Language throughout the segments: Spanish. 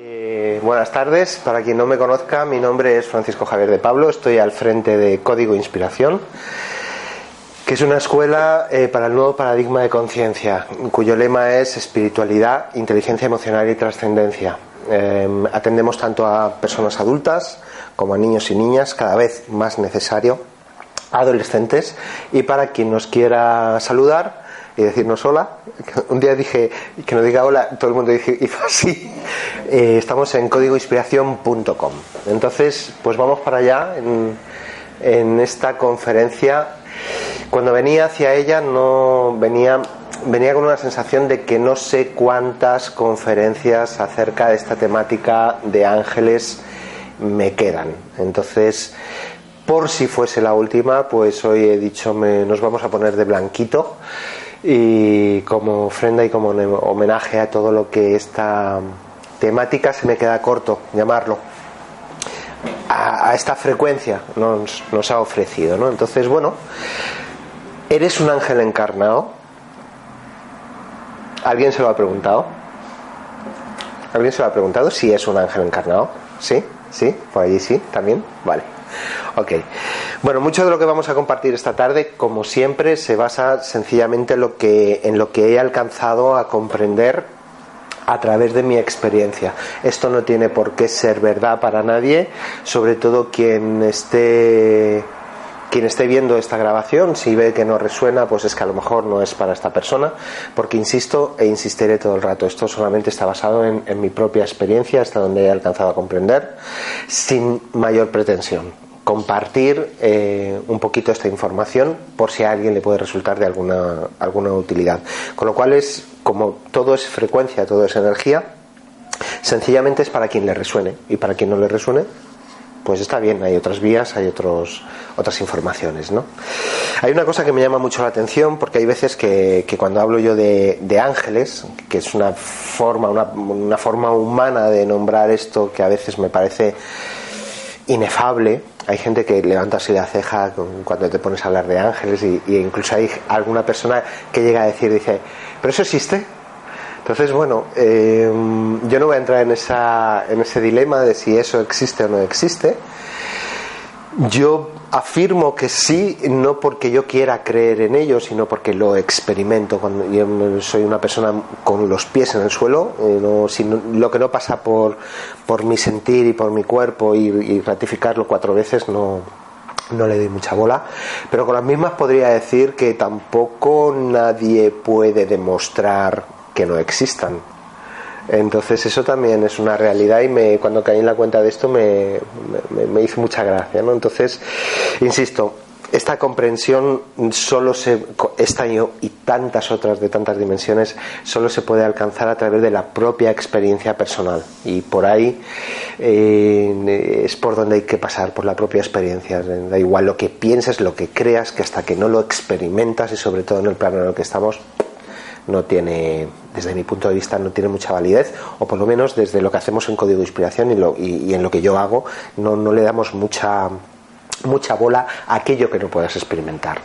Eh, buenas tardes, para quien no me conozca, mi nombre es Francisco Javier de Pablo, estoy al frente de Código Inspiración, que es una escuela eh, para el nuevo paradigma de conciencia, cuyo lema es espiritualidad, inteligencia emocional y trascendencia. Eh, atendemos tanto a personas adultas como a niños y niñas, cada vez más necesario, adolescentes, y para quien nos quiera saludar, y decirnos hola. Un día dije que no diga hola, todo el mundo dice, hizo así. Eh, estamos en códigoinspiración.com. Entonces, pues vamos para allá en, en, esta conferencia. Cuando venía hacia ella, no venía, venía con una sensación de que no sé cuántas conferencias acerca de esta temática de ángeles me quedan. Entonces, por si fuese la última, pues hoy he dicho, me, nos vamos a poner de blanquito y como ofrenda y como homenaje a todo lo que esta temática se me queda corto llamarlo a, esta frecuencia nos, nos, ha ofrecido ¿no? entonces bueno eres un ángel encarnado. Alguien se lo ha preguntado alguien se lo ha preguntado si es un ángel encarnado sí sí por allí sí también vale Ok. Bueno, mucho de lo que vamos a compartir esta tarde, como siempre, se basa sencillamente en lo que, en lo que he alcanzado a comprender a través de mi experiencia. Esto no tiene por qué ser verdad para nadie, sobre todo quien esté quien esté viendo esta grabación, si ve que no resuena, pues es que a lo mejor no es para esta persona, porque insisto e insistiré todo el rato. Esto solamente está basado en, en mi propia experiencia, hasta donde he alcanzado a comprender, sin mayor pretensión compartir eh, un poquito esta información por si a alguien le puede resultar de alguna, alguna utilidad. Con lo cual es, como todo es frecuencia, todo es energía, sencillamente es para quien le resuene y para quien no le resuene, pues está bien, hay otras vías, hay otros, otras informaciones. ¿no? Hay una cosa que me llama mucho la atención porque hay veces que, que cuando hablo yo de, de, ángeles, que es una forma, una, una forma humana de nombrar esto que a veces me parece inefable, hay gente que levanta así la ceja cuando te pones a hablar de ángeles y, y, incluso hay alguna persona que llega a decir, dice, ¿pero eso existe? Entonces, bueno, eh, yo no voy a entrar en, esa, en ese dilema de si eso existe o no existe. Yo afirmo que sí, no porque yo quiera creer en ello, sino porque lo experimento. Cuando yo soy una persona con los pies en el suelo, eh, no, lo que no pasa por, por mi sentir y por mi cuerpo y, y ratificarlo cuatro veces no, no le doy mucha bola, pero con las mismas podría decir que tampoco nadie puede demostrar que no existan. Entonces eso también es una realidad y me, cuando caí en la cuenta de esto me, me, hizo mucha gracia. ¿no? Entonces, insisto, esta comprensión solo se esta y tantas otras de tantas dimensiones solo se puede alcanzar a través de la propia experiencia personal y por ahí eh, es por donde hay que pasar por la propia experiencia da igual lo que pienses lo que creas que hasta que no lo experimentas y sobre todo en el plano en el que estamos no tiene, desde mi punto de vista, no tiene mucha validez, o por lo menos desde lo que hacemos en Código de Inspiración y, lo, y, en lo que yo hago, no, no le damos mucha, mucha bola a aquello que no puedas experimentar.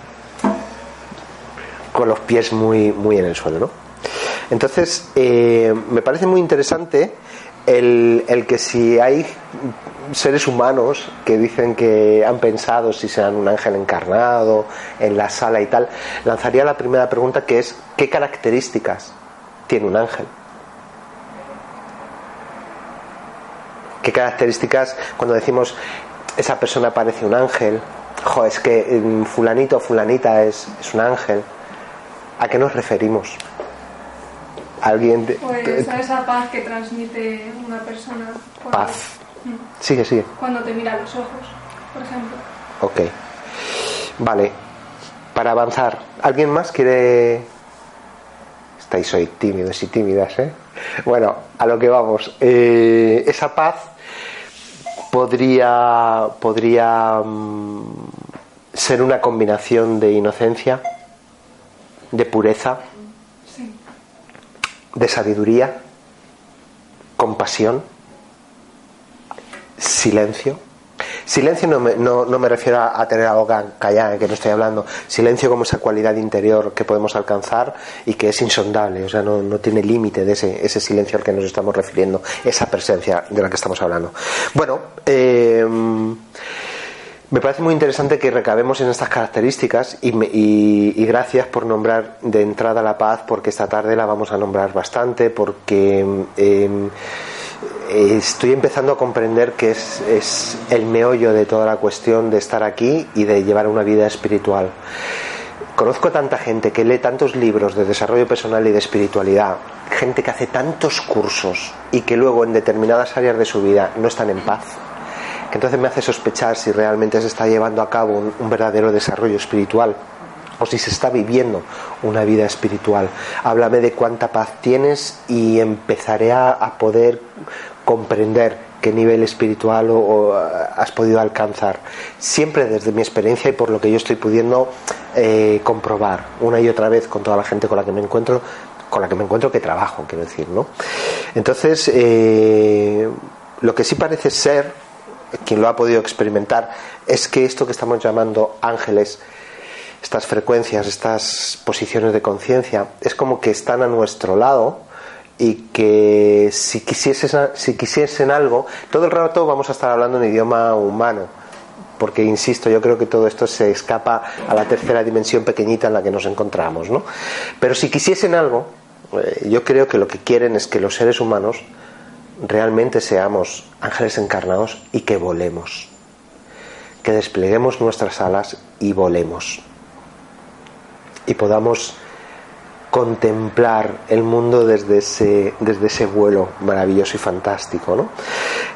Con los pies muy, muy en el suelo, ¿no? Entonces, eh, me parece muy interesante el, que si hay seres humanos que dicen que han pensado si sean un ángel encarnado en la sala y tal, lanzaría la primera pregunta que es ¿qué características tiene un ángel? ¿Qué características cuando decimos esa persona parece un ángel? Jo, es que fulanito o fulanita es, es un ángel. ¿A qué nos referimos? Alguien de, pues esa paz que transmite una persona cuando, paz. Sigue sigue. Cuando te mira a los ojos por ejemplo. Ok. Vale. Para avanzar alguien más quiere estáis hoy tímidos y tímidas eh bueno a lo que vamos. Eh, esa paz podría podría um, ser una combinación de inocencia de pureza de sabiduría, compasión, silencio. Silencio no me, no, no me refiero a, tener la boca callada, que no estoy hablando. Silencio como esa cualidad interior que podemos alcanzar y que es insondable, o sea, no, no tiene límite de ese, ese silencio al que nos estamos refiriendo, esa presencia de la que estamos hablando. Bueno, eh, me parece muy interesante que recabemos en estas características y, gracias por nombrar de entrada la paz, porque esta tarde la vamos a nombrar bastante, porque eh, eh, estoy empezando a comprender que es, es el meollo de toda la cuestión de estar aquí y de llevar una vida espiritual. Conozco tanta gente que lee tantos libros de desarrollo personal y de espiritualidad, gente que hace tantos cursos y que luego en determinadas áreas de su vida no están en paz, entonces me hace sospechar si realmente se está llevando a cabo un, verdadero desarrollo espiritual o si se está viviendo una vida espiritual. Háblame de cuánta paz tienes y empezaré a, poder comprender qué nivel espiritual o, o, has podido alcanzar. Siempre desde mi experiencia y por lo que yo estoy pudiendo eh, comprobar una y otra vez con toda la gente con la que me encuentro, con la que me encuentro que trabajo, quiero decir, ¿no? Entonces, eh, lo que sí parece ser, quien lo ha podido experimentar, es que esto que estamos llamando ángeles, estas frecuencias, estas posiciones de conciencia, es como que están a nuestro lado y que si quisiesen, si quisiesen algo, todo el rato vamos a estar hablando en idioma humano, porque insisto, yo creo que todo esto se escapa a la tercera dimensión pequeñita en la que nos encontramos, ¿no? Pero si quisiesen algo, eh, yo creo que lo que quieren es que los seres humanos realmente seamos ángeles encarnados y que volemos, que despleguemos nuestras alas y volemos y podamos contemplar el mundo desde ese, desde ese vuelo maravilloso y fantástico. ¿no?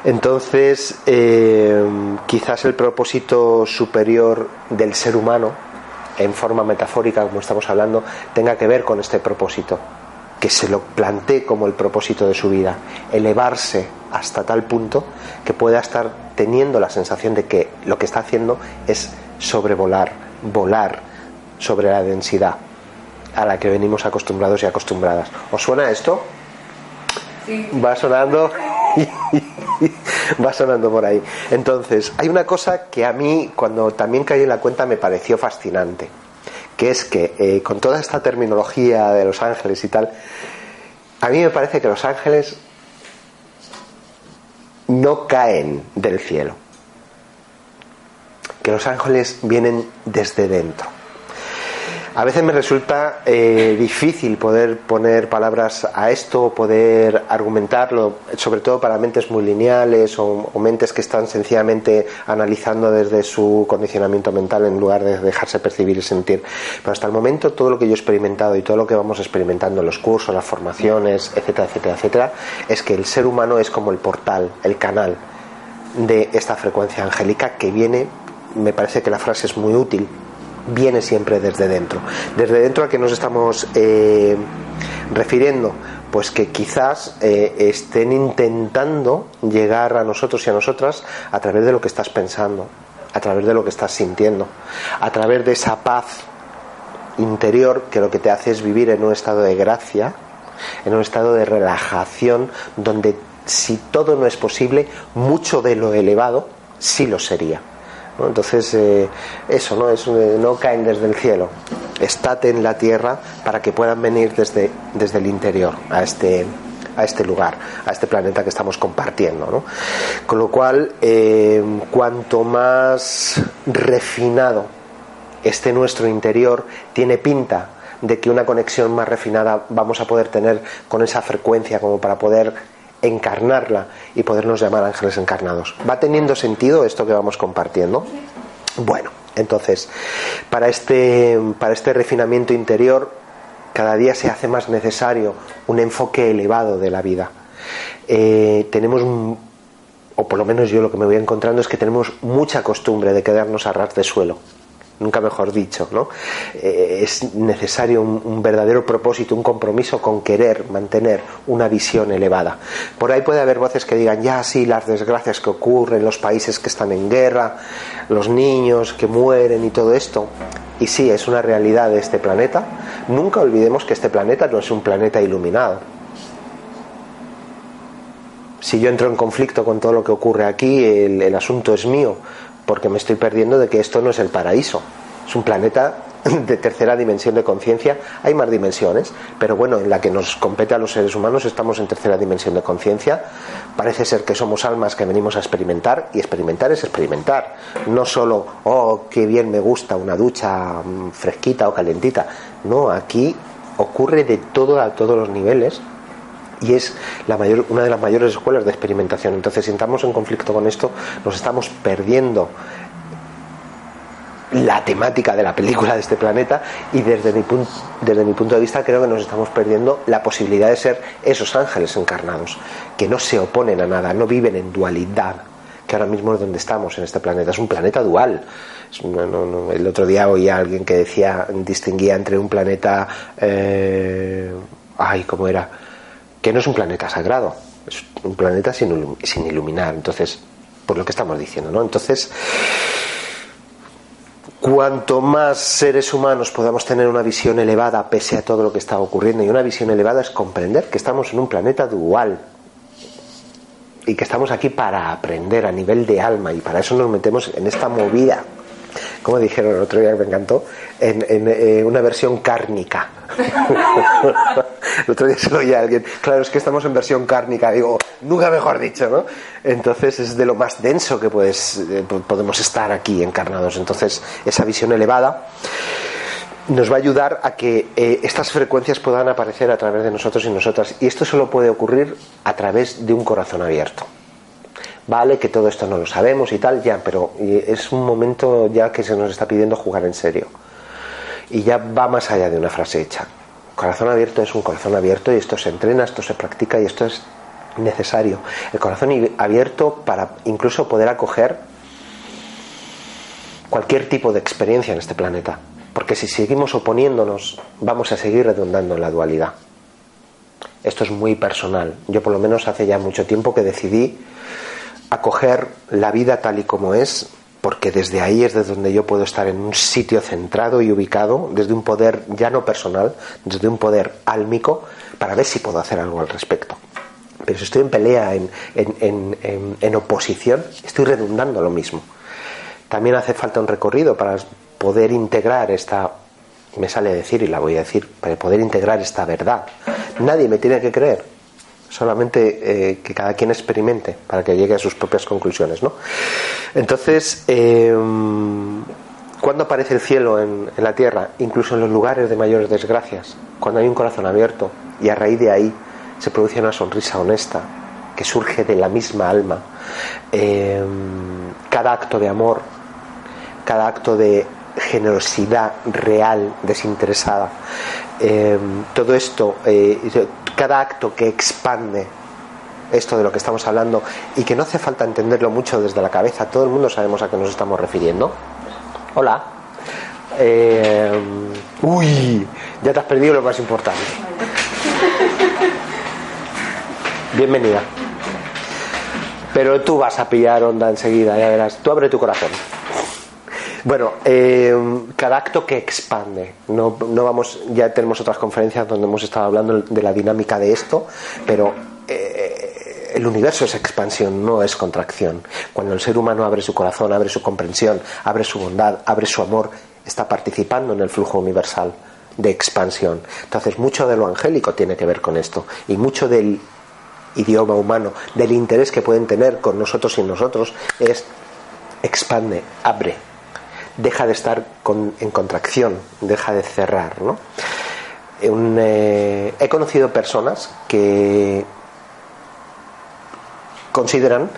Entonces, eh, quizás el propósito superior del ser humano, en forma metafórica, como estamos hablando, tenga que ver con este propósito, que se lo plantee como el propósito de su vida, elevarse hasta tal punto que pueda estar teniendo la sensación de que lo que está haciendo es sobrevolar, volar sobre la densidad a la que venimos acostumbrados y acostumbradas. ¿Os suena esto? Sí. Va sonando. Va sonando por ahí. Entonces, hay una cosa que a mí, cuando también caí en la cuenta, me pareció fascinante. Que es que eh, con toda esta terminología de los ángeles y tal, a mí me parece que los ángeles no caen del cielo. Que los ángeles vienen desde dentro. A veces me resulta eh, difícil poder poner palabras a esto, poder argumentarlo, sobre todo para mentes muy lineales o, o, mentes que están sencillamente analizando desde su condicionamiento mental en lugar de dejarse percibir y sentir. Pero hasta el momento todo lo que yo he experimentado y todo lo que vamos experimentando en los cursos, las formaciones, etcétera, etcétera, etcétera, es que el ser humano es como el portal, el canal de esta frecuencia angélica que viene, me parece que la frase es muy útil, viene siempre desde dentro. Desde dentro a que nos estamos eh, refiriendo, pues que quizás eh, estén intentando llegar a nosotros y a nosotras a través de lo que estás pensando, a través de lo que estás sintiendo, a través de esa paz interior que lo que te hace es vivir en un estado de gracia, en un estado de relajación, donde si todo no es posible, mucho de lo elevado sí lo sería. Entonces, eh, eso, ¿no? Es, eh, no caen desde el cielo, estate en la tierra para que puedan venir desde, desde el interior a este, a este lugar, a este planeta que estamos compartiendo. ¿no? Con lo cual, eh, cuanto más refinado esté nuestro interior, tiene pinta de que una conexión más refinada vamos a poder tener con esa frecuencia como para poder encarnarla y podernos llamar ángeles encarnados. ¿Va teniendo sentido esto que vamos compartiendo? Bueno, entonces, para este, para este refinamiento interior, cada día se hace más necesario un enfoque elevado de la vida. Eh, tenemos, un, o por lo menos yo lo que me voy encontrando es que tenemos mucha costumbre de quedarnos a ras de suelo nunca mejor dicho, ¿no? Eh, es necesario un, verdadero propósito, un compromiso con querer mantener una visión elevada. Por ahí puede haber voces que digan, ya sí, las desgracias que ocurren, los países que están en guerra, los niños que mueren y todo esto. Y sí, es una realidad de este planeta. Nunca olvidemos que este planeta no es un planeta iluminado. Si yo entro en conflicto con todo lo que ocurre aquí, el asunto es mío porque me estoy perdiendo de que esto no es el paraíso. Es un planeta de tercera dimensión de conciencia. Hay más dimensiones, pero bueno, en la que nos compete a los seres humanos estamos en tercera dimensión de conciencia. Parece ser que somos almas que venimos a experimentar y experimentar es experimentar. No solo, oh, qué bien me gusta una ducha mm, fresquita o calentita. No, aquí ocurre de todo a todos los niveles y es la mayor, una de las mayores escuelas de experimentación. Entonces, si entramos en conflicto con esto, nos estamos perdiendo la temática de la película de este planeta y desde mi, desde mi punto de vista creo que nos estamos perdiendo la posibilidad de ser esos ángeles encarnados, que no se oponen a nada, no viven en dualidad, que ahora mismo es donde estamos en este planeta, es un planeta dual. el otro día oí a alguien que decía, distinguía entre un planeta, eh, ay, ¿cómo era? Que no es un planeta sagrado, es un planeta sin, iluminar, entonces, por lo que estamos diciendo, ¿no? Entonces, cuanto más seres humanos podamos tener una visión elevada pese a todo lo que está ocurriendo, y una visión elevada es comprender que estamos en un planeta dual y que estamos aquí para aprender a nivel de alma y para eso nos metemos en esta movida como dijeron el otro día que me encantó, en, eh, una versión cárnica. el otro día se lo oía a alguien, claro, es que estamos en versión cárnica, digo, nunca mejor dicho, ¿no? Entonces es de lo más denso que puedes, eh, podemos estar aquí encarnados. Entonces, esa visión elevada nos va a ayudar a que eh, estas frecuencias puedan aparecer a través de nosotros y nosotras. Y esto solo puede ocurrir a través de un corazón abierto vale, que todo esto no lo sabemos y tal, ya, pero es un momento ya que se nos está pidiendo jugar en serio. Y ya va más allá de una frase hecha. Corazón abierto es un corazón abierto y esto se entrena, esto se practica y esto es necesario. El corazón abierto para incluso poder acoger cualquier tipo de experiencia en este planeta. Porque si seguimos oponiéndonos, vamos a seguir redundando en la dualidad. Esto es muy personal. Yo por lo menos hace ya mucho tiempo que decidí acoger la vida tal y como es, porque desde ahí es desde donde yo puedo estar en un sitio centrado y ubicado, desde un poder ya no personal, desde un poder álmico, para ver si puedo hacer algo al respecto. Pero si estoy en pelea, en, en, oposición, estoy redundando lo mismo. También hace falta un recorrido para poder integrar esta, me sale decir y la voy a decir, para poder integrar esta verdad. Nadie me tiene que creer, solamente eh, que cada quien experimente para que llegue a sus propias conclusiones. ¿no? Entonces, eh, ¿cuándo aparece el cielo en, la tierra? Incluso en los lugares de mayores desgracias, cuando hay un corazón abierto y a raíz de ahí se produce una sonrisa honesta que surge de la misma alma. Eh, cada acto de amor, cada acto de generosidad real, desinteresada, todo esto cada acto que expande esto de lo que estamos hablando y que no hace falta entenderlo mucho desde la cabeza, todo el mundo sabemos a qué nos estamos refiriendo. Hola. Eh, uy, ya te has perdido lo más importante. Bienvenida. Pero tú vas a pillar onda enseguida, ya verás. Tú abre tu corazón. Bueno, eh, cada acto que expande. No, no, vamos, ya tenemos otras conferencias donde hemos estado hablando de la dinámica de esto, pero eh, el universo es expansión, no es contracción. Cuando el ser humano abre su corazón, abre su comprensión, abre su bondad, abre su amor, está participando en el flujo universal de expansión. Entonces, mucho de lo angélico tiene que ver con esto y mucho del idioma humano, del interés que pueden tener con nosotros y nosotros es expande, abre, deja de estar en contracción, deja de cerrar. ¿no? Eh, he conocido personas que consideran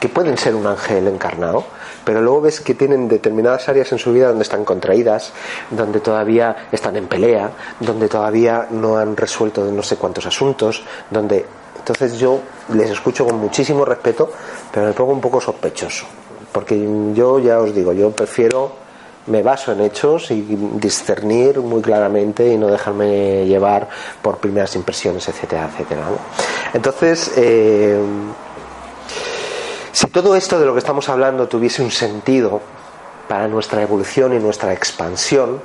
que pueden ser un ángel encarnado, pero luego ves que tienen determinadas áreas en su vida donde están contraídas, donde todavía están en pelea, donde todavía no han resuelto no sé cuántos asuntos, donde entonces yo les escucho con muchísimo respeto, pero me pongo un poco sospechoso porque yo ya os digo, yo prefiero, me baso en hechos y discernir muy claramente y no dejarme llevar por primeras impresiones, etcétera, etcétera. Entonces, eh, si todo esto de lo que estamos hablando tuviese un sentido para nuestra evolución y nuestra expansión,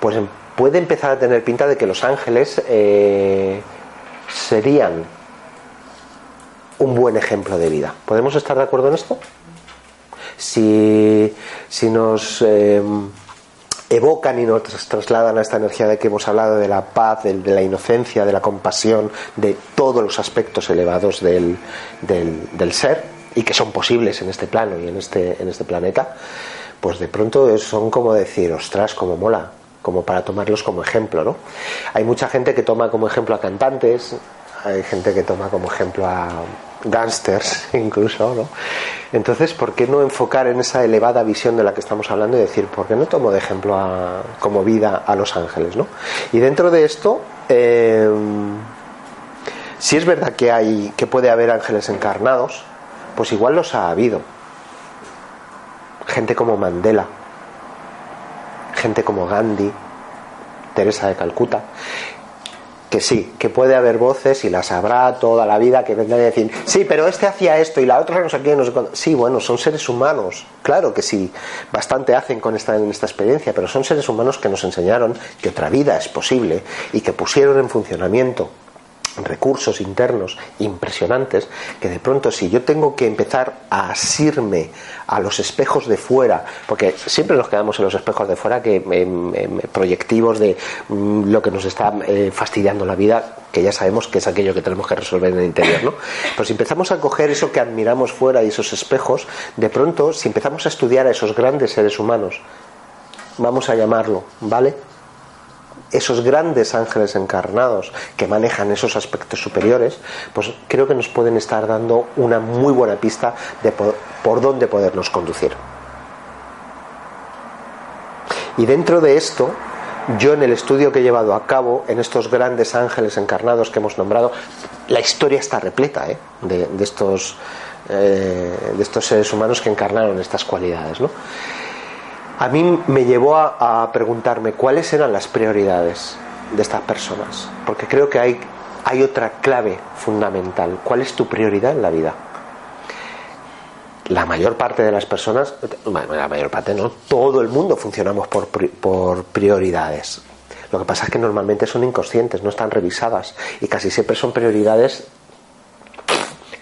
pues puede empezar a tener pinta de que los ángeles eh, serían un buen ejemplo de vida. ¿Podemos estar de acuerdo en esto? Si, si nos eh, evocan y nos trasladan a esta energía de que hemos hablado, de la paz, de, la inocencia, de la compasión, de todos los aspectos elevados del, del, ser y que son posibles en este plano y en este, en este planeta, pues de pronto son como decir, ostras, como mola, como para tomarlos como ejemplo, ¿no? Hay mucha gente que toma como ejemplo a cantantes, hay gente que toma como ejemplo a gángsters incluso, ¿no? Entonces, ¿por qué no enfocar en esa elevada visión de la que estamos hablando y decir, ¿por qué no tomo de ejemplo como vida a los ángeles, ¿no? Y dentro de esto, eh, si es verdad que hay, que puede haber ángeles encarnados, pues igual los ha habido. Gente como Mandela, gente como Gandhi, Teresa de Calcuta, que sí, que puede haber voces y las habrá toda la vida que vendrán a decir, sí, pero este hacía esto y la otra no sé qué. Sí, bueno, son seres humanos, claro que sí, bastante hacen con esta, esta experiencia, pero son seres humanos que nos enseñaron que otra vida es posible y que pusieron en funcionamiento recursos internos impresionantes que de pronto si yo tengo que empezar a asirme a los espejos de fuera porque siempre nos quedamos en los espejos de fuera que proyectivos de mm, lo que nos está eh, fastidiando la vida que ya sabemos que es aquello que tenemos que resolver en el interior ¿no? pero si empezamos a coger eso que admiramos fuera y esos espejos de pronto si empezamos a estudiar a esos grandes seres humanos vamos a llamarlo ¿vale? Esos grandes ángeles encarnados que manejan esos aspectos superiores, pues creo que nos pueden estar dando una muy buena pista de por, dónde podernos conducir. Y dentro de esto, yo en el estudio que he llevado a cabo, en estos grandes ángeles encarnados que hemos nombrado, la historia está repleta ¿eh? de, estos, eh, de estos seres humanos que encarnaron estas cualidades. ¿no? A mí me llevó a, preguntarme cuáles eran las prioridades de estas personas, porque creo que hay, otra clave fundamental. ¿Cuál es tu prioridad en la vida? La mayor parte de las personas, la mayor parte no, todo el mundo funcionamos por, por prioridades. Lo que pasa es que normalmente son inconscientes, no están revisadas y casi siempre son prioridades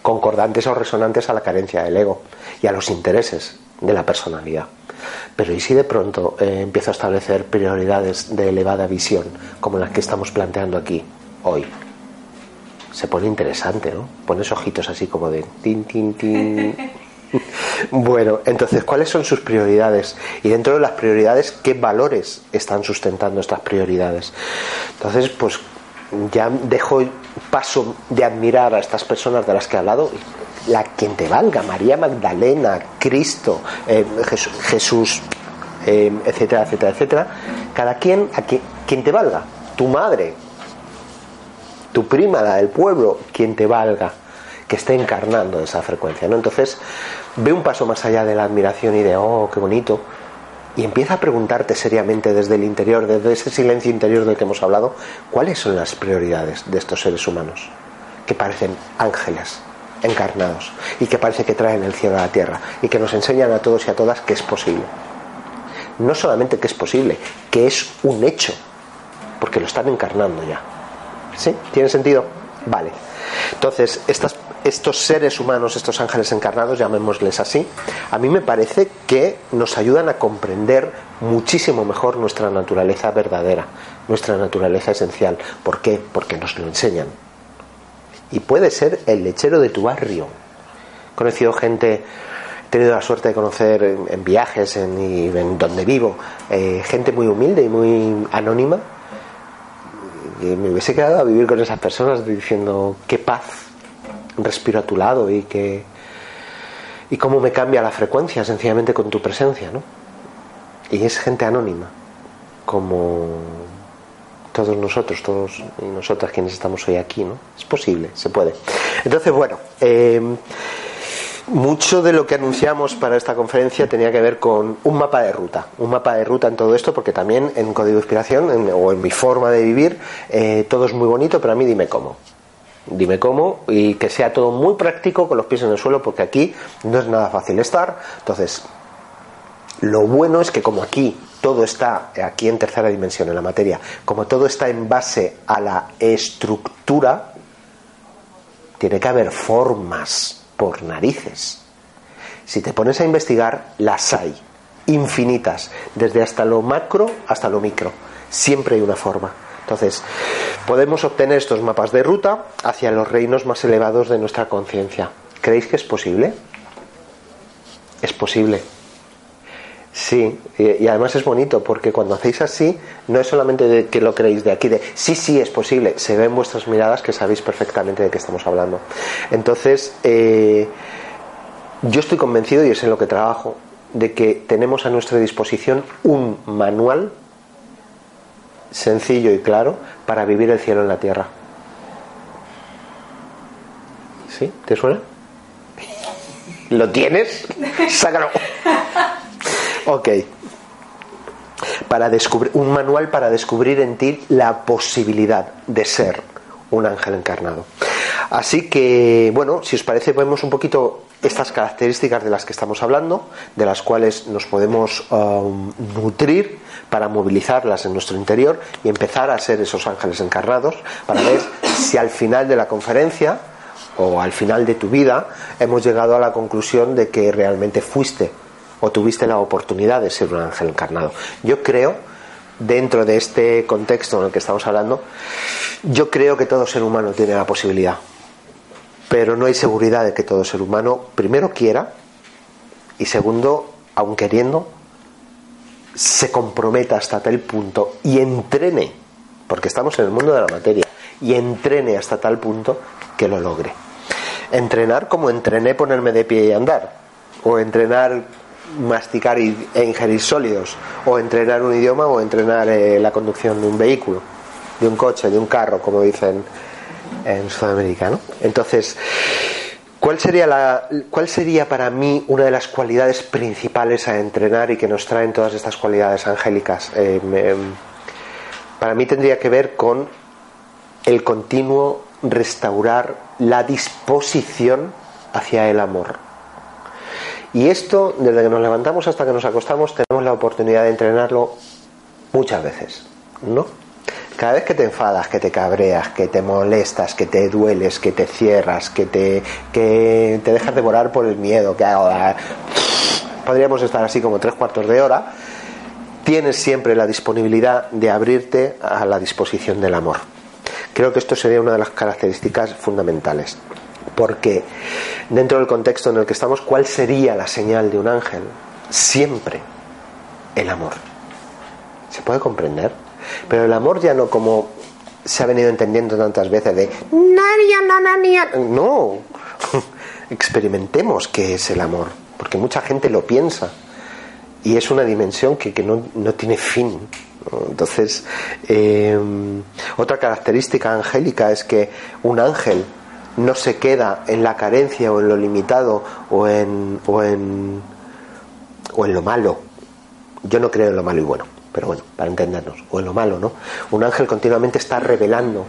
concordantes o resonantes a la carencia del ego y a los intereses de la personalidad. Pero ¿y si de pronto eh, empiezo a establecer prioridades de elevada visión, como las que estamos planteando aquí hoy? Se pone interesante, ¿no? Pones ojitos así como de tin, tin, tin. Bueno, entonces, ¿cuáles son sus prioridades? Y dentro de las prioridades, ¿qué valores están sustentando estas prioridades? Entonces, pues ya dejo paso de admirar a estas personas de las que he hablado la quien te valga, María Magdalena, Cristo, eh, Jesús, eh, etcétera, etcétera, etcétera, cada quien a quien, te valga, tu madre, tu prima, la del pueblo, quien te valga, que esté encarnando esa frecuencia. ¿no? Entonces, ve un paso más allá de la admiración y de, oh, qué bonito, y empieza a preguntarte seriamente desde el interior, desde ese silencio interior del que hemos hablado, cuáles son las prioridades de estos seres humanos, que parecen ángeles, encarnados y que parece que traen el cielo a la tierra y que nos enseñan a todos y a todas que es posible. No solamente que es posible, que es un hecho, porque lo están encarnando ya. ¿Sí? ¿Tiene sentido? Vale. Entonces, estos seres humanos, estos ángeles encarnados, llamémosles así, a mí me parece que nos ayudan a comprender muchísimo mejor nuestra naturaleza verdadera, nuestra naturaleza esencial. ¿Por qué? Porque nos lo enseñan y puede ser el lechero de tu barrio. He conocido gente, he tenido la suerte de conocer en, viajes en, en donde vivo, eh, gente muy humilde y muy anónima. Y me hubiese quedado a vivir con esas personas diciendo qué paz respiro a tu lado y que y cómo me cambia la frecuencia sencillamente con tu presencia, ¿no? Y es gente anónima, como todos nosotros, todos y nosotras quienes estamos hoy aquí, ¿no? Es posible, se puede. Entonces, bueno, eh, mucho de lo que anunciamos para esta conferencia tenía que ver con un mapa de ruta, un mapa de ruta en todo esto, porque también en Código de Inspiración o en mi forma de vivir, eh, todo es muy bonito, pero a mí dime cómo. Dime cómo y que sea todo muy práctico con los pies en el suelo, porque aquí no es nada fácil estar. Entonces, lo bueno es que como aquí todo está aquí en tercera dimensión, en la materia, como todo está en base a la estructura, tiene que haber formas por narices. Si te pones a investigar, las hay, infinitas, desde hasta lo macro hasta lo micro. Siempre hay una forma. Entonces, podemos obtener estos mapas de ruta hacia los reinos más elevados de nuestra conciencia. ¿Creéis que es posible? Es posible. Sí, y, además es bonito porque cuando hacéis así, no es solamente de que lo creéis de aquí, de sí, sí, es posible, se ven vuestras miradas que sabéis perfectamente de qué estamos hablando. Entonces, eh, yo estoy convencido, y es en lo que trabajo, de que tenemos a nuestra disposición un manual sencillo y claro para vivir el cielo en la tierra. ¿Sí? ¿Te suena? ¿Lo tienes? Sácalo. Ok. Para descubrir, un manual para descubrir en ti la posibilidad de ser un ángel encarnado. Así que, bueno, si os parece, vemos un poquito estas características de las que estamos hablando, de las cuales nos podemos um, nutrir para movilizarlas en nuestro interior y empezar a ser esos ángeles encarnados, para ver si al final de la conferencia o al final de tu vida hemos llegado a la conclusión de que realmente fuiste o tuviste la oportunidad de ser un ángel encarnado. Yo creo, dentro de este contexto en el que estamos hablando, yo creo que todo ser humano tiene la posibilidad, pero no hay seguridad de que todo ser humano, primero, quiera y segundo, aun queriendo, se comprometa hasta tal punto y entrene, porque estamos en el mundo de la materia, y entrene hasta tal punto que lo logre. Entrenar como entrené ponerme de pie y andar, o entrenar masticar e ingerir sólidos, o entrenar un idioma o entrenar eh, la conducción de un vehículo, de un coche, de un carro, como dicen en Sudamérica. ¿no? Entonces, ¿cuál sería, la, ¿cuál sería para mí una de las cualidades principales a entrenar y que nos traen todas estas cualidades angélicas? Eh, para mí tendría que ver con el continuo restaurar la disposición hacia el amor y esto, desde que nos levantamos hasta que nos acostamos, tenemos la oportunidad de entrenarlo muchas veces, ¿no? Cada vez que te enfadas, que te cabreas, que te molestas, que te dueles, que te cierras, que te, que te dejas devorar por el miedo, que podríamos estar así como tres cuartos de hora, tienes siempre la disponibilidad de abrirte a la disposición del amor. Creo que esto sería una de las características fundamentales. Porque dentro del contexto en el que estamos, ¿cuál sería la señal de un ángel? Siempre el amor. ¿Se puede comprender? Pero el amor ya no como se ha venido entendiendo tantas veces de no experimentemos qué es el amor porque mucha gente lo piensa y es una dimensión que, no, tiene fin entonces eh, otra característica angélica es que un ángel no se queda en la carencia o en lo limitado o en, o en, o en lo malo. Yo no creo en lo malo y bueno, pero bueno, para entendernos, o en lo malo, ¿no? Un ángel continuamente está revelando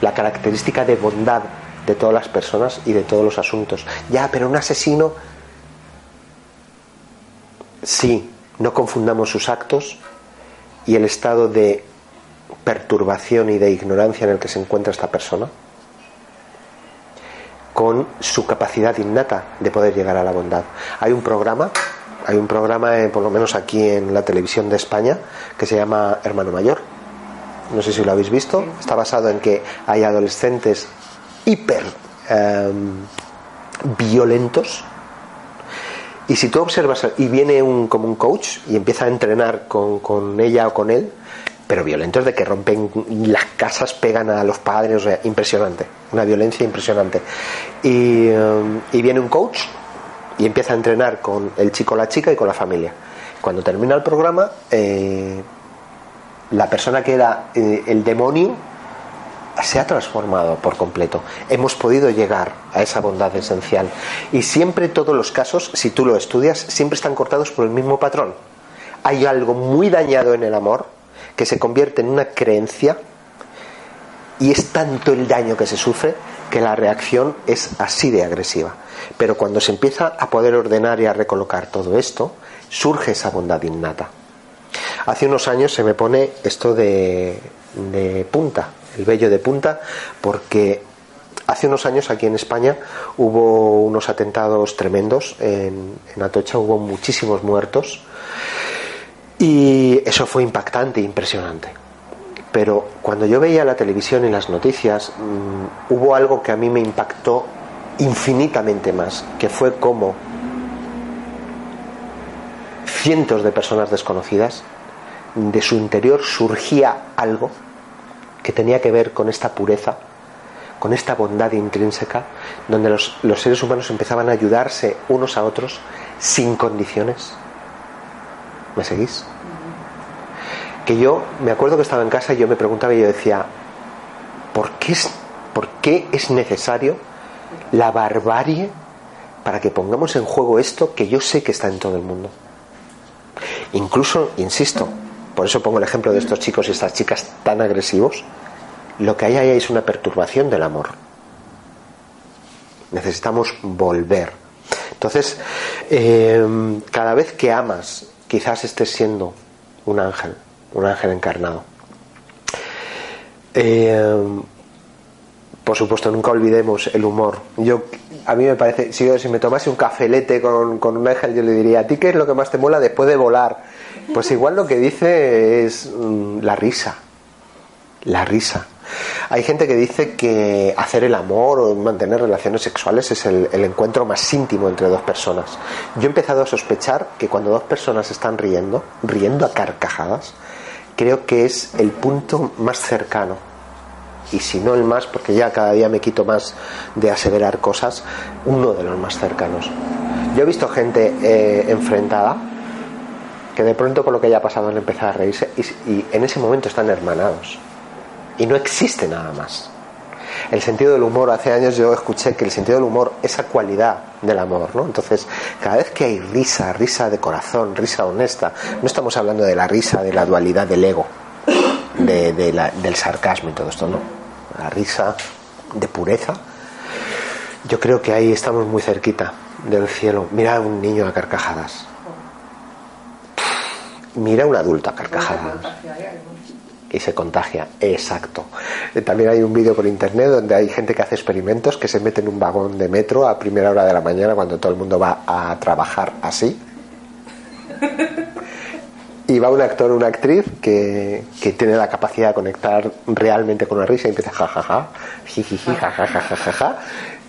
la característica de bondad de todas las personas y de todos los asuntos. Ya, pero un asesino, sí, no confundamos sus actos y el estado de perturbación y de ignorancia en el que se encuentra esta persona con su capacidad innata de poder llegar a la bondad. Hay un programa, hay un programa, eh, por lo menos aquí en la televisión de España, que se llama Hermano Mayor. No sé si lo habéis visto. Está basado en que hay adolescentes hiper em, violentos. Y si tú observas, y viene un, como un coach y empieza a entrenar con, con ella o con él, pero violentos de que rompen las casas, pegan a los padres, o sea, impresionante, una violencia impresionante. Y, um, viene un coach y empieza a entrenar con el chico, la chica y con la familia. Cuando termina el programa, eh, la persona que era eh, el demonio se ha transformado por completo. Hemos podido llegar a esa bondad esencial. Y siempre todos los casos, si tú lo estudias, siempre están cortados por el mismo patrón. Hay algo muy dañado en el amor, que se convierte en una creencia y es tanto el daño que se sufre que la reacción es así de agresiva. Pero cuando se empieza a poder ordenar y a recolocar todo esto, surge esa bondad innata. Hace unos años se me pone esto de, punta, el vello de punta, porque hace unos años aquí en España hubo unos atentados tremendos en, en Atocha, hubo muchísimos muertos y eso fue impactante, impresionante. Pero cuando yo veía la televisión y las noticias, mm, hubo algo que a mí me impactó infinitamente más, que fue como cientos de personas desconocidas, de su interior surgía algo que tenía que ver con esta pureza, con esta bondad intrínseca, donde los, los seres humanos empezaban a ayudarse unos a otros sin condiciones. ¿Me seguís? Que yo me acuerdo que estaba en casa y yo me preguntaba y yo decía, ¿por qué es, necesario la barbarie para que pongamos en juego esto que yo sé que está en todo el mundo? Incluso, insisto, por eso pongo el ejemplo de estos chicos y estas chicas tan agresivos, lo que hay ahí es una perturbación del amor. Necesitamos volver. Entonces, eh, cada vez que amas, quizás estés siendo un ángel, un ángel encarnado. Eh, por supuesto, nunca olvidemos el humor. Yo, a mí me parece, si, yo, me tomase un cafelete con, con, un ángel, yo le diría, ¿a ti qué es lo que más te mola después de volar? Pues igual lo que dice es mm, la risa. La risa. Hay gente que dice que hacer el amor o mantener relaciones sexuales es el, encuentro más íntimo entre dos personas. Yo he empezado a sospechar que cuando dos personas están riendo, riendo a carcajadas, creo que es el punto más cercano. Y si no el más, porque ya cada día me quito más de aseverar cosas, uno de los más cercanos. Yo he visto gente eh, enfrentada que de pronto por lo que haya pasado han empezado a reírse y en ese momento están hermanados y no existe nada más. El sentido del humor, hace años yo escuché que el sentido del humor, esa cualidad del amor, ¿no? Entonces, cada vez que hay risa, risa de corazón, risa honesta, no estamos hablando de la risa, de la dualidad del ego, de, del sarcasmo y todo esto, no. La risa de pureza, yo creo que ahí estamos muy cerquita del cielo. Mira a un niño a carcajadas. Mira a un adulto a carcajadas y se contagia. Exacto. También hay un vídeo por internet donde hay gente que hace experimentos que se mete en un vagón de metro a primera hora de la mañana cuando todo el mundo va a trabajar así. Y va un actor o una actriz que, que, tiene la capacidad de conectar realmente con una risa y empieza jajaja, jijiji, jajaja, jajaja.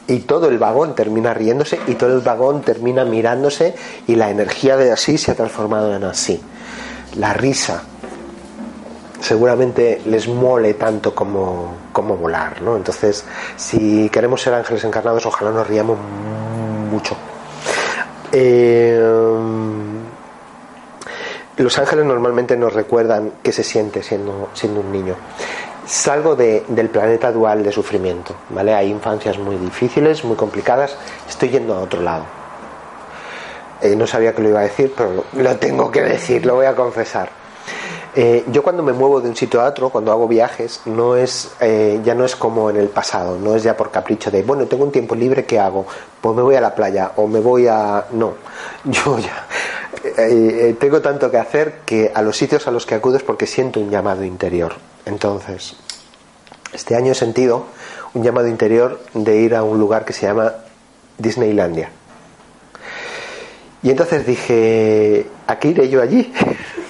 Y todo el vagón termina riéndose y todo el vagón termina mirándose y la energía de así se ha transformado en así. La risa seguramente les mole tanto como, como volar, ¿no? Entonces, si queremos ser ángeles encarnados, ojalá nos riamos mucho. Eh, los ángeles normalmente nos recuerdan qué se siente siendo, siendo un niño. Salgo de, del planeta dual de sufrimiento, ¿vale? Hay infancias muy difíciles, muy complicadas. Estoy yendo a otro lado. Eh, no sabía que lo iba a decir, pero lo tengo que decir, lo voy a confesar eh, yo cuando me muevo de un sitio a otro, cuando hago viajes, no es, eh, ya no es como en el pasado, no es ya por capricho de, bueno, tengo un tiempo libre, ¿qué hago? Pues me voy a la playa o me voy a... No, yo ya eh, tengo tanto que hacer que a los sitios a los que acudo es porque siento un llamado interior. Entonces, este año he sentido un llamado interior de ir a un lugar que se llama Disneylandia. Y entonces dije, ¿a qué iré yo allí?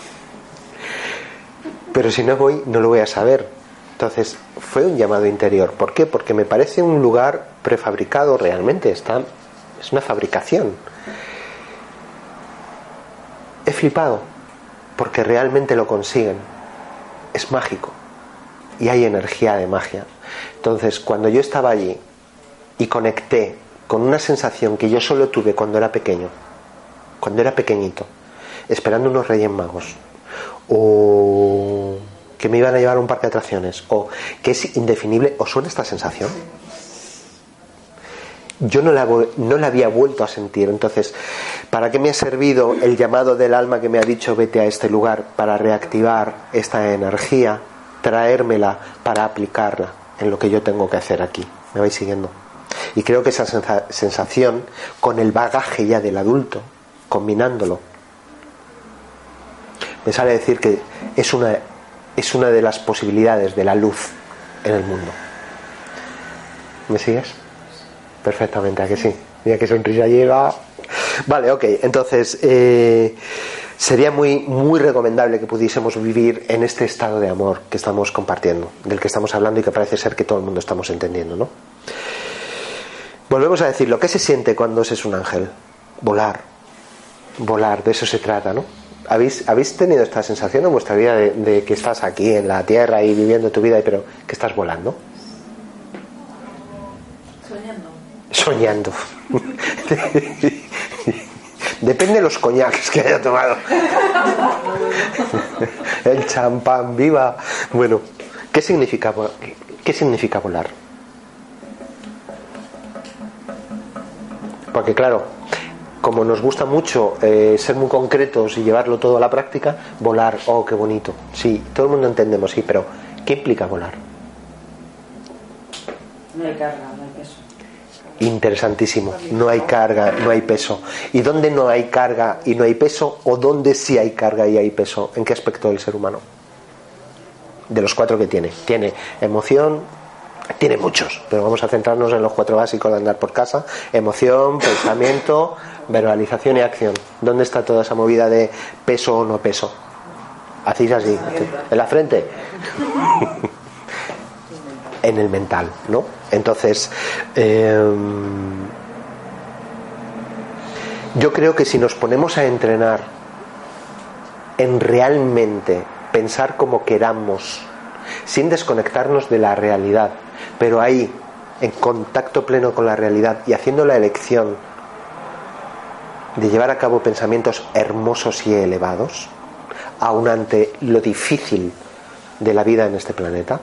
pero si no voy no lo voy a saber. Entonces fue un llamado interior. ¿Por qué? Porque me parece un lugar prefabricado realmente, está, es una fabricación. He flipado porque realmente lo consiguen. Es mágico y hay energía de magia. Entonces cuando yo estaba allí y conecté con una sensación que yo solo tuve cuando era pequeño, cuando era pequeñito, esperando unos reyes magos, o que me iban a llevar a un parque de atracciones o que es indefinible, ¿os suena esta sensación? Yo no la, no la había vuelto a sentir. Entonces, ¿para qué me ha servido el llamado del alma que me ha dicho vete a este lugar? Para reactivar esta energía, traérmela para aplicarla en lo que yo tengo que hacer aquí. ¿Me vais siguiendo? Y creo que esa sensación, con el bagaje ya del adulto, combinándolo, me sale decir que es una, es una de las posibilidades de la luz en el mundo. ¿Me sigues? Perfectamente, ¿a que sí? Mira qué sonrisa llega. Vale, ok. Entonces, eh, sería muy, muy recomendable que pudiésemos vivir en este estado de amor que estamos compartiendo, del que estamos hablando y que parece ser que todo el mundo estamos entendiendo, ¿no? Volvemos a decir, lo que se siente cuando se es un ángel? Volar. Volar, de eso se trata, ¿no? ¿Habéis, ¿Habéis tenido esta sensación en vuestra vida de, de que estás aquí en la tierra y viviendo tu vida, pero que estás volando? Soñando. Soñando. Depende de los coñacs que haya tomado. El champán, viva. Bueno, ¿qué significa, vo- qué significa volar? Porque claro, como nos gusta mucho eh, ser muy concretos y llevarlo todo a la práctica, volar, oh, qué bonito. Sí, todo el mundo entendemos, sí, pero ¿qué implica volar? No hay carga, no hay peso. Interesantísimo. No hay carga, no hay peso. ¿Y dónde no hay carga y no hay peso? ¿O dónde sí hay carga y hay peso? ¿En qué aspecto del ser humano? De los cuatro que tiene. Tiene emoción, tiene muchos, pero vamos a centrarnos en los cuatro básicos de andar por casa. Emoción, pensamiento, verbalización y acción. ¿Dónde está toda esa movida de peso o no peso? Hacéis así. ¿En la frente? en el mental, ¿no? Entonces, eh, yo creo que si nos ponemos a entrenar en realmente pensar como queramos, sin desconectarnos de la realidad, pero ahí, en contacto pleno con la realidad y haciendo la elección de llevar a cabo pensamientos hermosos y elevados, aun ante lo difícil de la vida en este planeta,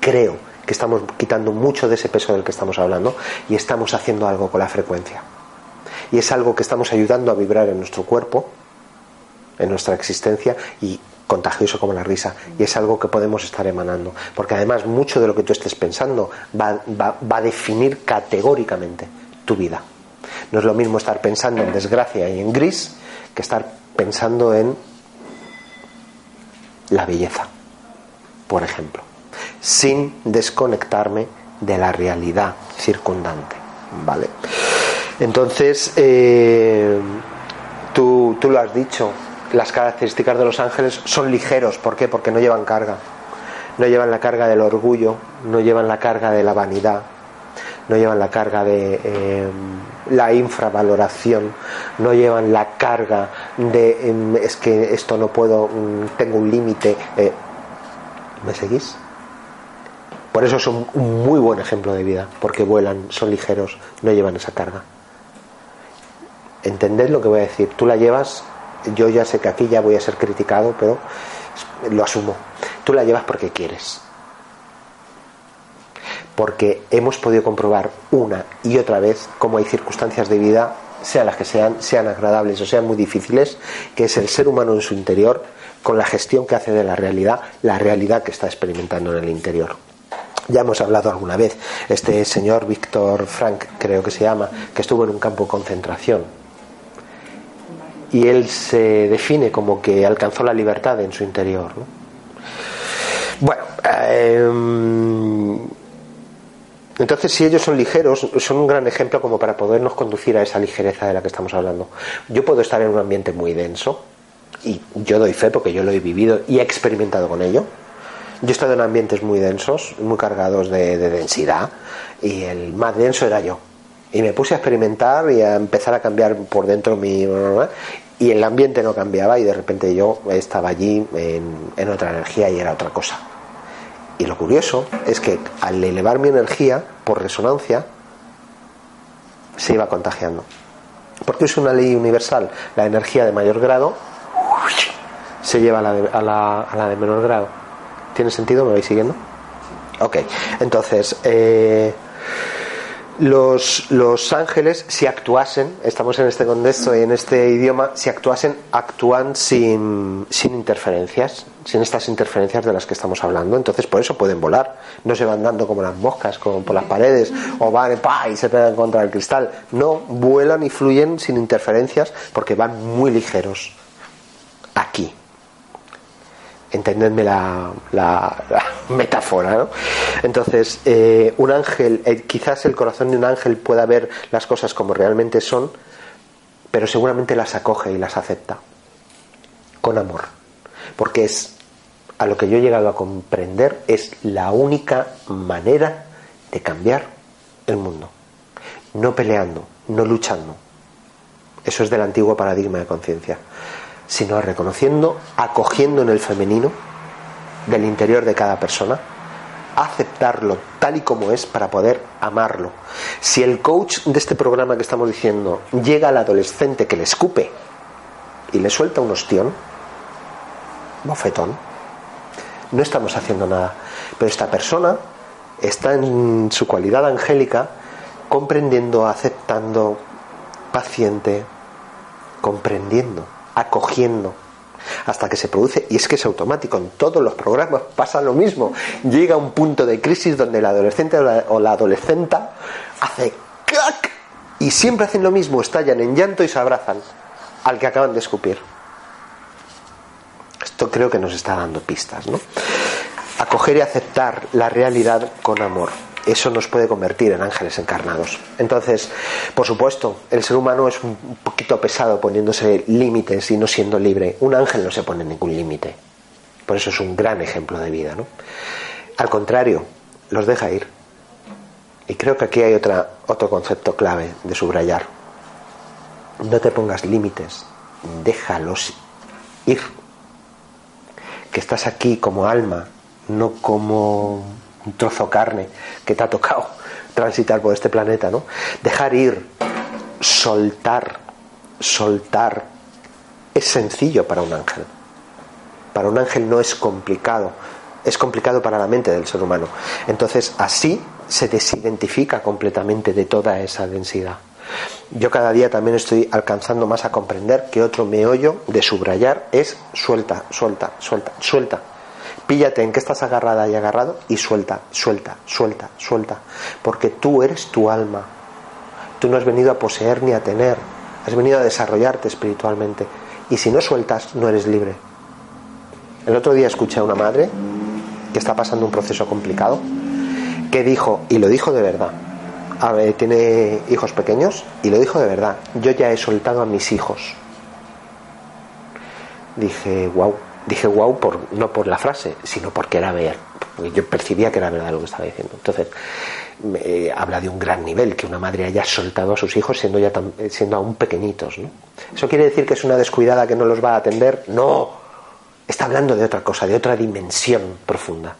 creo que estamos quitando mucho de ese peso del que estamos hablando y estamos haciendo algo con la frecuencia. Y es algo que estamos ayudando a vibrar en nuestro cuerpo, en nuestra existencia y contagioso como la risa. Y es algo que podemos estar emanando. Porque además mucho de lo que tú estés pensando va, va- va a definir categóricamente tu vida. No es lo mismo estar pensando en desgracia y en gris que estar pensando en la belleza, por ejemplo, sin desconectarme de la realidad circundante, ¿vale? Entonces, eh, tú, tú lo has dicho, las características de los ángeles son ligeros, ¿por qué? Porque no llevan carga, no llevan la carga del orgullo, no llevan la carga de la vanidad, no llevan la carga de eh, la infravaloración, no llevan la carga de em, es que esto no puedo, mm, tengo un límite. eh, ¿Me seguís? Por eso son un muy buen ejemplo de vida, porque vuelan, son ligeros, no llevan esa carga. ¿Entended lo que voy a decir? Tú la llevas, yo ya sé que aquí ya voy a ser criticado, pero lo asumo. Tú la llevas porque quieres porque hemos podido comprobar una y otra vez cómo hay circunstancias de vida, sean las que sean, sean agradables o sean muy difíciles, que es el ser humano en su interior, con la gestión que hace de la realidad, la realidad que está experimentando en el interior. Ya hemos hablado alguna vez, este señor Víctor Frank, creo que se llama, que estuvo en un campo de concentración. Y él se define como que alcanzó la libertad en su interior. ¿no? Bueno, eh, entonces, si ellos son ligeros, son un gran ejemplo como para podernos conducir a esa ligereza de la que estamos hablando. Yo puedo estar en un ambiente muy denso, y yo doy fe porque yo lo he vivido y he experimentado con ello. Yo he estado en ambientes muy densos, muy cargados de, de densidad, y el más denso era yo. Y me puse a experimentar y a empezar a cambiar por dentro mi. Y el ambiente no cambiaba, y de repente yo estaba allí en, otra energía y era otra cosa. Y lo curioso es que al elevar mi energía por resonancia, se iba contagiando. Porque es una ley universal. La energía de mayor grado se lleva a la de, a la, a la de menor grado. ¿Tiene sentido? ¿Me vais siguiendo? Ok. Entonces, eh, los, los ángeles, si actuasen, estamos en este contexto y en este idioma, si actuasen, actúan sin, sin interferencias, sin estas interferencias de las que estamos hablando. Entonces, por eso pueden volar. No se van dando como las moscas como por las paredes o van ¡pa! y se pegan contra el cristal. No, vuelan y fluyen sin interferencias porque van muy ligeros. Entendedme la, la, metáfora, ¿no? Entonces, eh, un ángel, eh, quizás el corazón de un ángel pueda ver las cosas como realmente son, pero seguramente las acoge y las acepta con amor, porque es a lo que yo he llegado a comprender es la única manera de cambiar el mundo, no peleando, no luchando. Eso es del antiguo paradigma de conciencia sino reconociendo, acogiendo en el femenino del interior de cada persona, aceptarlo tal y como es para poder amarlo. Si el coach de este programa que estamos diciendo llega al adolescente que le escupe y le suelta un ostión, bofetón, no estamos haciendo nada. Pero esta persona está en su cualidad angélica comprendiendo, aceptando, paciente, comprendiendo acogiendo hasta que se produce, y es que es automático, en todos los programas pasa lo mismo, llega un punto de crisis donde el adolescente o la, adolescenta hace ¡clac! y siempre hacen lo mismo, estallan en llanto y se abrazan al que acaban de escupir. Esto creo que nos está dando pistas, ¿no? Acoger y aceptar la realidad con amor eso nos puede convertir en ángeles encarnados. Entonces, por supuesto, el ser humano es un poquito pesado poniéndose límites y no siendo libre. Un ángel no se pone ningún límite. Por eso es un gran ejemplo de vida. ¿no? Al contrario, los deja ir. Y creo que aquí hay otra, otro concepto clave de subrayar. No te pongas límites, déjalos ir. Que estás aquí como alma, no como un trozo de carne que te ha tocado transitar por este planeta, ¿no? Dejar ir, soltar, soltar, es sencillo para un ángel. Para un ángel no es complicado, es complicado para la mente del ser humano. Entonces, así se desidentifica completamente de toda esa densidad. Yo cada día también estoy alcanzando más a comprender que otro meollo de subrayar es suelta, suelta, suelta, suelta Píllate en que estás agarrada y agarrado y suelta, suelta, suelta, suelta. Porque tú eres tu alma. Tú no has venido a poseer ni a tener. Has venido a desarrollarte espiritualmente. Y si no sueltas, no eres libre. El otro día escuché a una madre que está pasando un proceso complicado que dijo, y lo dijo de verdad, a ver, tiene hijos pequeños y lo dijo de verdad, yo ya he soltado a mis hijos. Dije, wow, dije wow por, no por la frase, sino porque era ver, yo percibía que era verdad lo que estaba diciendo. Entonces, me, habla de un gran nivel, que una madre haya soltado a sus hijos siendo ya siendo aún pequeñitos. ¿no? ¿Eso quiere decir que es una descuidada que no los va a atender? No, está hablando de otra cosa, de otra dimensión profunda.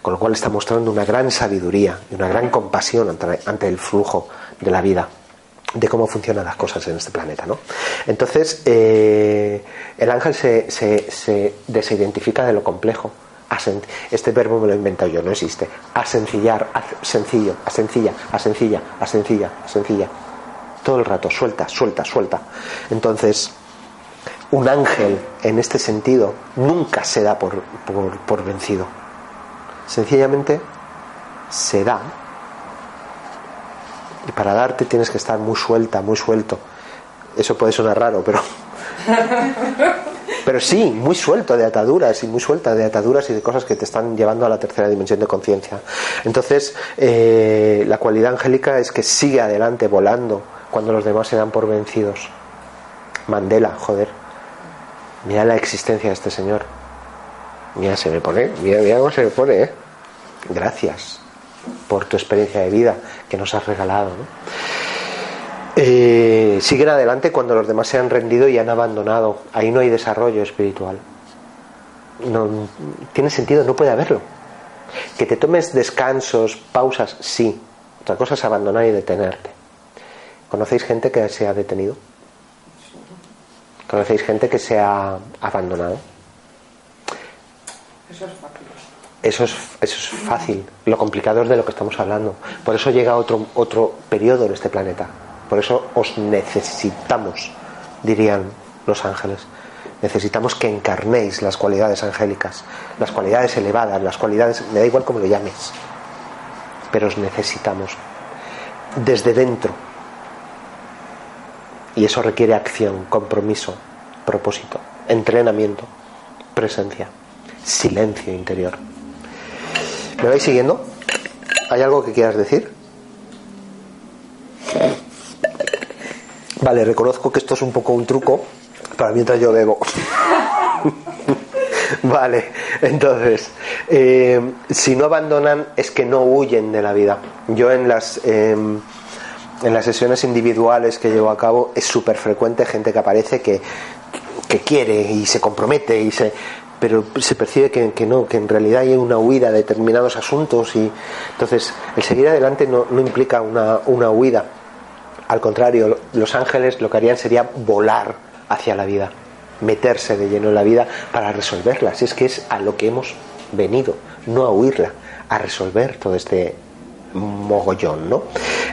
Con lo cual está mostrando una gran sabiduría y una gran compasión ante el flujo de la vida de cómo funcionan las cosas en este planeta. ¿no? Entonces, eh, el ángel se, desidentifica de lo complejo. Este verbo me lo he inventado yo, no existe. Asencillar, sencillo, a sencilla, a sencilla, a sencilla, a sencilla. Todo el rato, suelta, suelta, suelta. Entonces, un ángel en este sentido nunca se da por vencido. Sencillamente se da y para darte tienes que estar muy suelta, muy suelto. Eso puede sonar raro, pero. Pero sí, muy suelto de ataduras y muy suelta de ataduras y de cosas que te están llevando a la tercera dimensión de conciencia. Entonces, eh, la cualidad angélica es que sigue adelante volando cuando los demás se dan por vencidos. Mandela, joder. Mira la existencia de este señor. Mira, se me pone, mira, mira cómo se me pone, ¿eh? Gracias por tu experiencia de vida que nos has regalado. Eh, siguen adelante cuando los demás se han rendido y han abandonado. Ahí no hay desarrollo espiritual. No, tiene sentido, no puede haberlo. Que te tomes descansos, pausas, sí. Otra cosa es abandonar y detenerte. ¿Conocéis gente que se ha detenido? ¿Conocéis gente que se ha abandonado? Eso es fácil. Eso es, eso es fácil. Lo complicado es de lo que estamos hablando. Por eso llega otro, otro periodo en este planeta. Por eso os necesitamos, dirían los ángeles. Necesitamos que encarnéis las cualidades angélicas, las cualidades elevadas, las cualidades, me da igual cómo lo llames, pero os necesitamos desde dentro. Y eso requiere acción, compromiso, propósito, entrenamiento. presencia, silencio interior. ¿Me vais siguiendo? ¿Hay algo que quieras decir? Vale, reconozco que esto es un poco un truco para mientras yo bebo. vale, entonces, eh, si no abandonan es que no huyen de la vida. Yo en las, em, en las sesiones individuales que llevo a cabo es súper frecuente gente que aparece que, que quiere y se compromete y se pero se percibe que, no, que en realidad hay una huida de determinados asuntos y entonces el seguir adelante no, no implica una, una huida. Al contrario, los ángeles lo que harían sería volar hacia la vida, meterse de lleno en la vida para resolverla. Si es que es a lo que hemos venido, no a huirla, a resolver todo este mogollón, ¿no?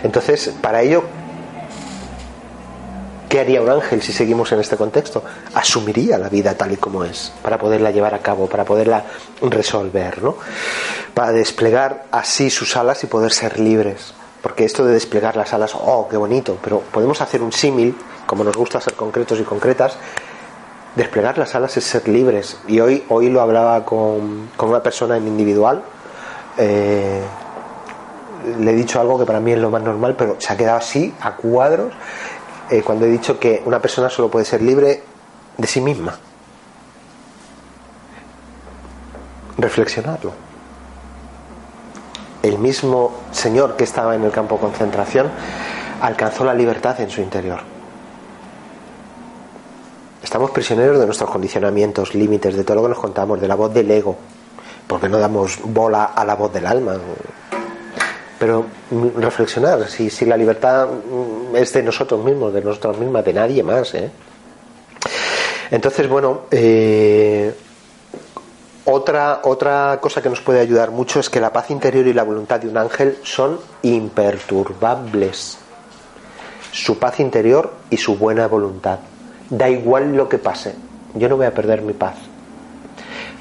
Entonces, para ello ¿Qué haría un ángel si seguimos en este contexto? Asumiría la vida tal y como es, para poderla llevar a cabo, para poderla resolver, ¿no? Para desplegar así sus alas y poder ser libres. Porque esto de desplegar las alas, oh, qué bonito, pero podemos hacer un símil, como nos gusta ser concretos y concretas, desplegar las alas es ser libres. Y hoy, hoy lo hablaba con, una persona en individual. Eh, le he dicho algo que para mí es lo más normal, pero se ha quedado así, a cuadros, eh, cuando he dicho que una persona solo puede ser libre de sí misma. Reflexionarlo. El mismo Señor que estaba en el campo de concentración alcanzó la libertad en su interior. Estamos prisioneros de nuestros condicionamientos, límites, de todo lo que nos contamos, de la voz del ego, porque no damos bola a la voz del alma. Pero reflexionar, si, si la libertad es de nosotros mismos, de nosotras mismas, de nadie más. ¿eh? Entonces, bueno, eh, otra, otra cosa que nos puede ayudar mucho es que la paz interior y la voluntad de un ángel son imperturbables. Su paz interior y su buena voluntad. Da igual lo que pase, yo no voy a perder mi paz.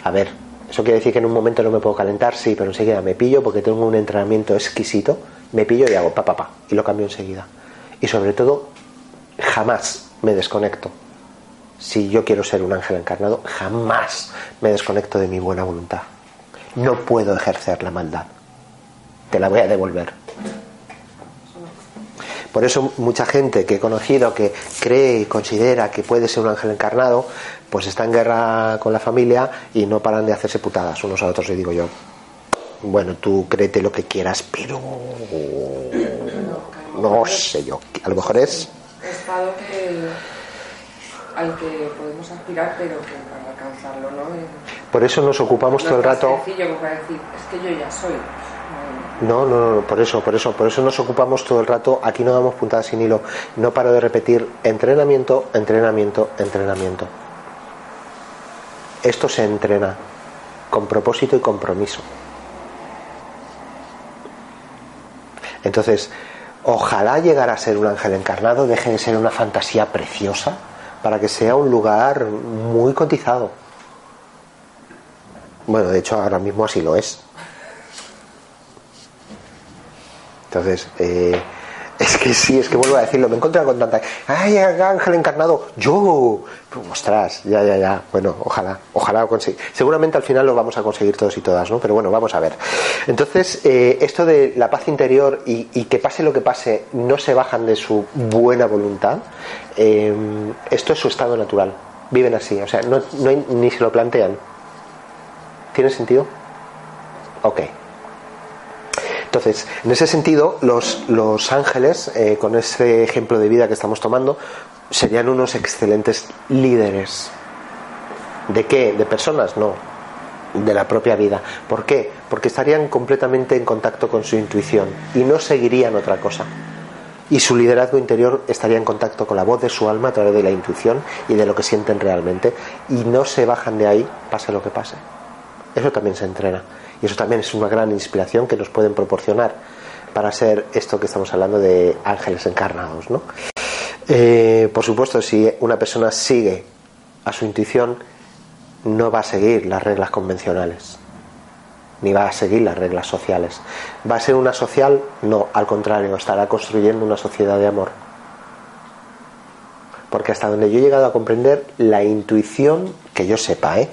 A ver, eso quiere decir que en un momento no me puedo calentar, sí, pero enseguida me pillo porque tengo un entrenamiento exquisito, me pillo y hago pa, pa, pa, y lo cambio enseguida. Y sobre todo, jamás me desconecto. Si yo quiero ser un ángel encarnado, jamás me desconecto de mi buena voluntad. No puedo ejercer la maldad. Te la voy a devolver. Por eso mucha gente que he conocido que cree y considera que puede ser un ángel encarnado, pues está en guerra con la familia y no paran de hacerse putadas unos a otros. Y digo yo, bueno, tú créete lo que quieras, pero no sé yo. A lo mejor es estado que al que podemos aspirar, pero que para alcanzarlo no Por eso nos ocupamos no todo el es rato. sencillo como para decir, es que yo ya soy. No, no, no, por eso, por eso, por eso nos ocupamos todo el rato. Aquí no damos puntadas sin hilo. No paro de repetir entrenamiento, entrenamiento, entrenamiento. Esto se entrena con propósito y compromiso. Entonces, ojalá llegar a ser un ángel encarnado deje de ser una fantasía preciosa para que sea un lugar muy cotizado. Bueno, de hecho ahora mismo así lo es. Entonces, eh, es que sí, es que vuelvo a decirlo, me he encontrado con tanta... ¡Ay, ángel encarnado! ¡Yo! ¡Ostras! Ya, ya, ya. Bueno, ojalá, ojalá conseguir. Seguramente al final lo vamos a conseguir todos y todas, ¿no? Pero bueno, vamos a ver. Entonces, eh, esto de la paz interior y, que pase lo que pase, no se bajan de su buena voluntad, eh, esto es su estado natural. Viven así, o sea, no, ni se lo plantean. ¿Tiene sentido? Ok. Entonces, en ese sentido, los, los ángeles, eh, con ese ejemplo de vida que estamos tomando, serían unos excelentes líderes. ¿De qué? ¿De personas? No. De la propia vida. ¿Por qué? Porque estarían completamente en contacto con su intuición y no seguirían otra cosa. Y su liderazgo interior estaría en contacto con la voz de su alma a través de la intuición y de lo que sienten realmente. Y no se bajan de ahí, pase lo que pase. Eso también se entrena. Y eso también es una gran inspiración que nos pueden proporcionar para ser esto que estamos hablando de ángeles encarnados. ¿no? Eh, por supuesto, si una persona sigue a su intuición, no va a seguir las reglas convencionales, ni va a seguir las reglas sociales. ¿Va a ser una social? No, al contrario, estará construyendo una sociedad de amor. Porque hasta donde yo he llegado a comprender, la intuición, que yo sepa, ¿eh?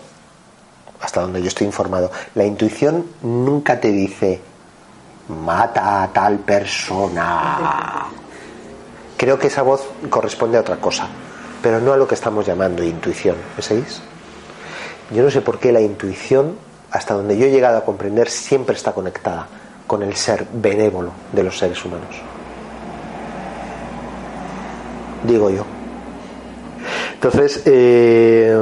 Hasta donde yo estoy informado, la intuición nunca te dice mata a tal persona. Creo que esa voz corresponde a otra cosa, pero no a lo que estamos llamando intuición. ¿Me? Yo no sé por qué la intuición, hasta donde yo he llegado a comprender, siempre está conectada con el ser benévolo de los seres humanos. Digo yo. Entonces, eh,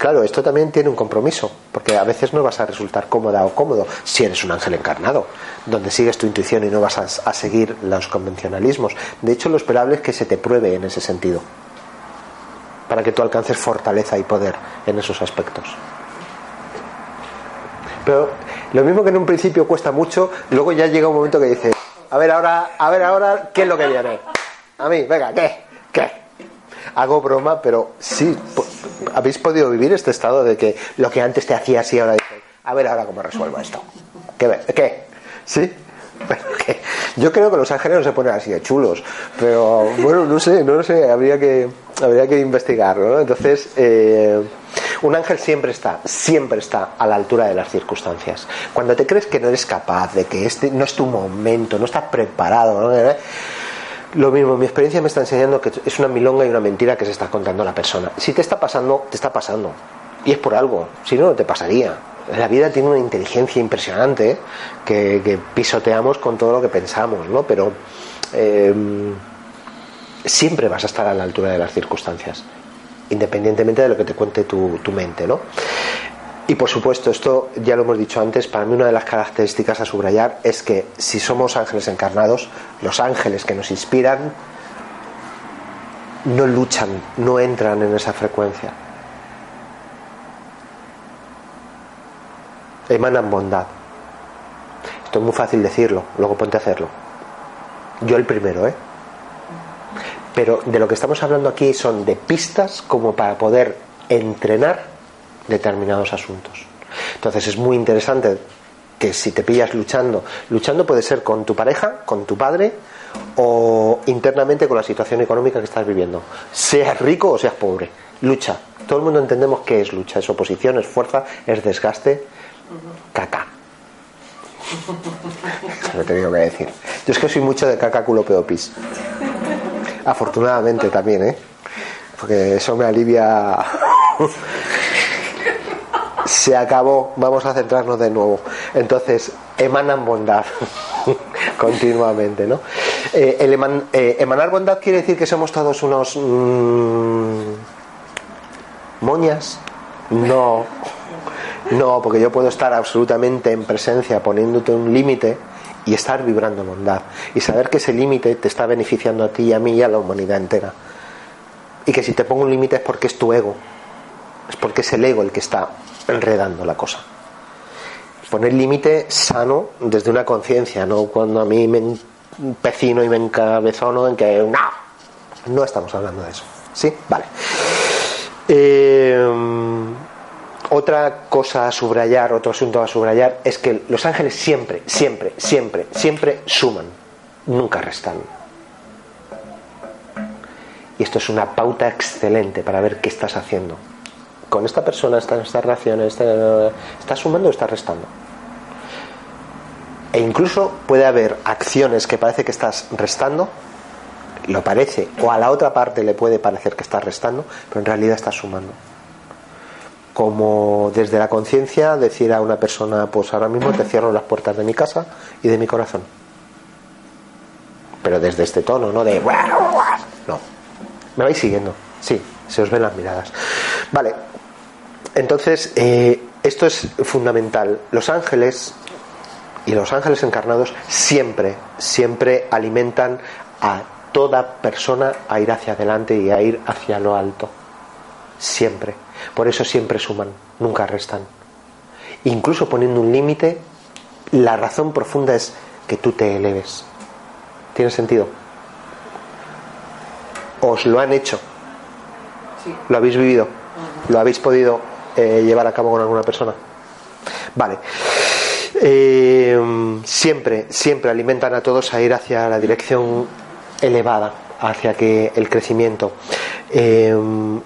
claro, esto también tiene un compromiso, porque a veces no vas a resultar cómoda o cómodo si eres un ángel encarnado, donde sigues tu intuición y no vas a, seguir los convencionalismos. De hecho, lo esperable es que se te pruebe en ese sentido, para que tú alcances fortaleza y poder en esos aspectos. Pero lo mismo que en un principio cuesta mucho, luego ya llega un momento que dices, a ver ahora, a ver ahora, ¿qué es lo que viene? A mí, venga, ¿qué? ¿Qué? Hago broma, pero sí, habéis podido vivir este estado de que lo que antes te hacía así, ahora dices, a ver ahora cómo resuelvo esto. ¿Qué? ¿Qué? ¿Sí? ¿qué? Yo creo que los ángeles no se ponen así de chulos, pero bueno, no sé, no sé, habría que, habría que investigarlo. Entonces, eh, un ángel siempre está, siempre está a la altura de las circunstancias. Cuando te crees que no eres capaz, de que este no es tu momento, no estás preparado, ¿no? Lo mismo, mi experiencia me está enseñando que es una milonga y una mentira que se está contando la persona. Si te está pasando, te está pasando. Y es por algo, si no, no te pasaría. La vida tiene una inteligencia impresionante que, que pisoteamos con todo lo que pensamos, ¿no? Pero eh, siempre vas a estar a la altura de las circunstancias, independientemente de lo que te cuente tu, tu mente, ¿no? Y por supuesto, esto ya lo hemos dicho antes, para mí una de las características a subrayar es que si somos ángeles encarnados, los ángeles que nos inspiran no luchan, no entran en esa frecuencia. Emanan bondad. Esto es muy fácil decirlo, luego ponte a hacerlo. Yo el primero, ¿eh? Pero de lo que estamos hablando aquí son de pistas como para poder entrenar determinados asuntos. Entonces es muy interesante que si te pillas luchando, luchando puede ser con tu pareja, con tu padre o internamente con la situación económica que estás viviendo. Seas rico o seas pobre, lucha. Todo el mundo entendemos qué es lucha, es oposición, es fuerza, es desgaste, caca. Lo he tenido que decir. Yo es que soy mucho de caca culo pedo pis. Afortunadamente también, ¿eh? Porque eso me alivia. Se acabó, vamos a centrarnos de nuevo. Entonces, emanan bondad continuamente, ¿no? Eh, eh, emanar bondad quiere decir que somos todos unos mm, moñas. No, no, porque yo puedo estar absolutamente en presencia poniéndote un límite y estar vibrando bondad y saber que ese límite te está beneficiando a ti y a mí y a la humanidad entera. Y que si te pongo un límite es porque es tu ego, es porque es el ego el que está enredando la cosa. Poner límite sano desde una conciencia, no cuando a mí me empecino y me encabezono en que no, no estamos hablando de eso. ¿Sí? Vale. Eh, otra cosa a subrayar, otro asunto a subrayar, es que los ángeles siempre, siempre, siempre, siempre suman, nunca restan. Y esto es una pauta excelente para ver qué estás haciendo. Con esta persona, esta, esta relación, esta- ¿estás sumando o estás restando? E incluso puede haber acciones que parece que estás restando, lo parece, o a la otra parte le puede parecer que estás restando, pero en realidad estás sumando como desde la conciencia decir a una persona, pues ahora mismo te cierro las puertas de mi casa y de mi corazón. Pero desde este tono, no de... No. ¿Me vais siguiendo? Sí, se os ven las miradas. Vale. Entonces, eh, esto es fundamental. Los ángeles y los ángeles encarnados siempre, siempre alimentan a toda persona a ir hacia adelante y a ir hacia lo alto. Siempre. Por eso siempre suman, nunca restan. Incluso poniendo un límite, la razón profunda es que tú te eleves. ¿Tiene sentido? Os lo han hecho, Sí. lo habéis vivido, lo habéis podido eh, llevar a cabo con alguna persona. Vale. Eh, siempre, siempre alimentan a todos a ir hacia la dirección elevada, hacia que el crecimiento. Eh,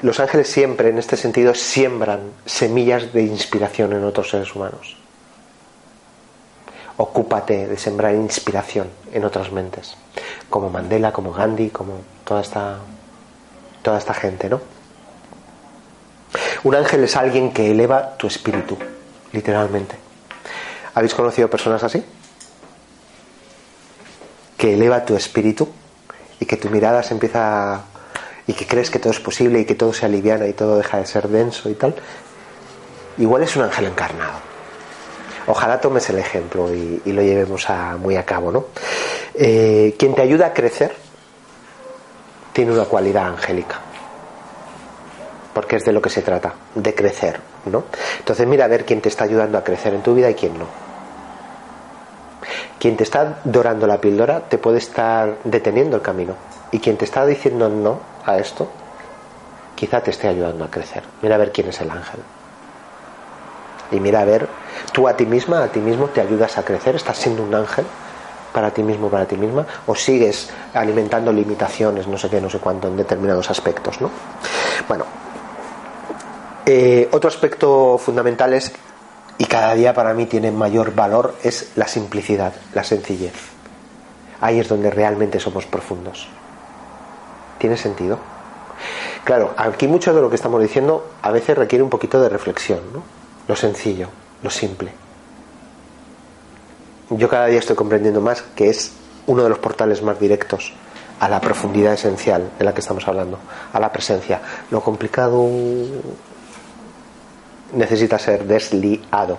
los ángeles siempre, en este sentido, siembran semillas de inspiración en otros seres humanos. Ocúpate de sembrar inspiración en otras mentes, como Mandela, como Gandhi, como toda esta, toda esta gente, ¿no? Un ángel es alguien que eleva tu espíritu, literalmente. ¿Habéis conocido personas así? Que eleva tu espíritu y que tu mirada se empieza y que crees que todo es posible y que todo se aliviana y todo deja de ser denso y tal. Igual es un ángel encarnado. Ojalá tomes el ejemplo y, lo llevemos a, muy a cabo, ¿no? Eh, quien te ayuda a crecer tiene una cualidad angélica porque es de lo que se trata, de crecer, ¿no? Entonces mira a ver quién te está ayudando a crecer en tu vida y quién no. Quien te está dorando la píldora te puede estar deteniendo el camino. Y quien te está diciendo no a esto, quizá te esté ayudando a crecer. Mira a ver quién es el ángel. Y mira a ver, tú a ti misma, a ti mismo te ayudas a crecer, estás siendo un ángel para ti mismo, para ti misma, o sigues alimentando limitaciones, no sé qué, no sé cuánto, en determinados aspectos, ¿no? Bueno, eh, otro aspecto fundamental es, y cada día para mí tiene mayor valor, es la simplicidad, la sencillez. Ahí es donde realmente somos profundos. ¿Tiene sentido? Claro, aquí mucho de lo que estamos diciendo a veces requiere un poquito de reflexión, ¿no? Lo sencillo, lo simple. Yo cada día estoy comprendiendo más que es uno de los portales más directos a la profundidad esencial de la que estamos hablando, a la presencia. Lo complicado necesita ser desliado.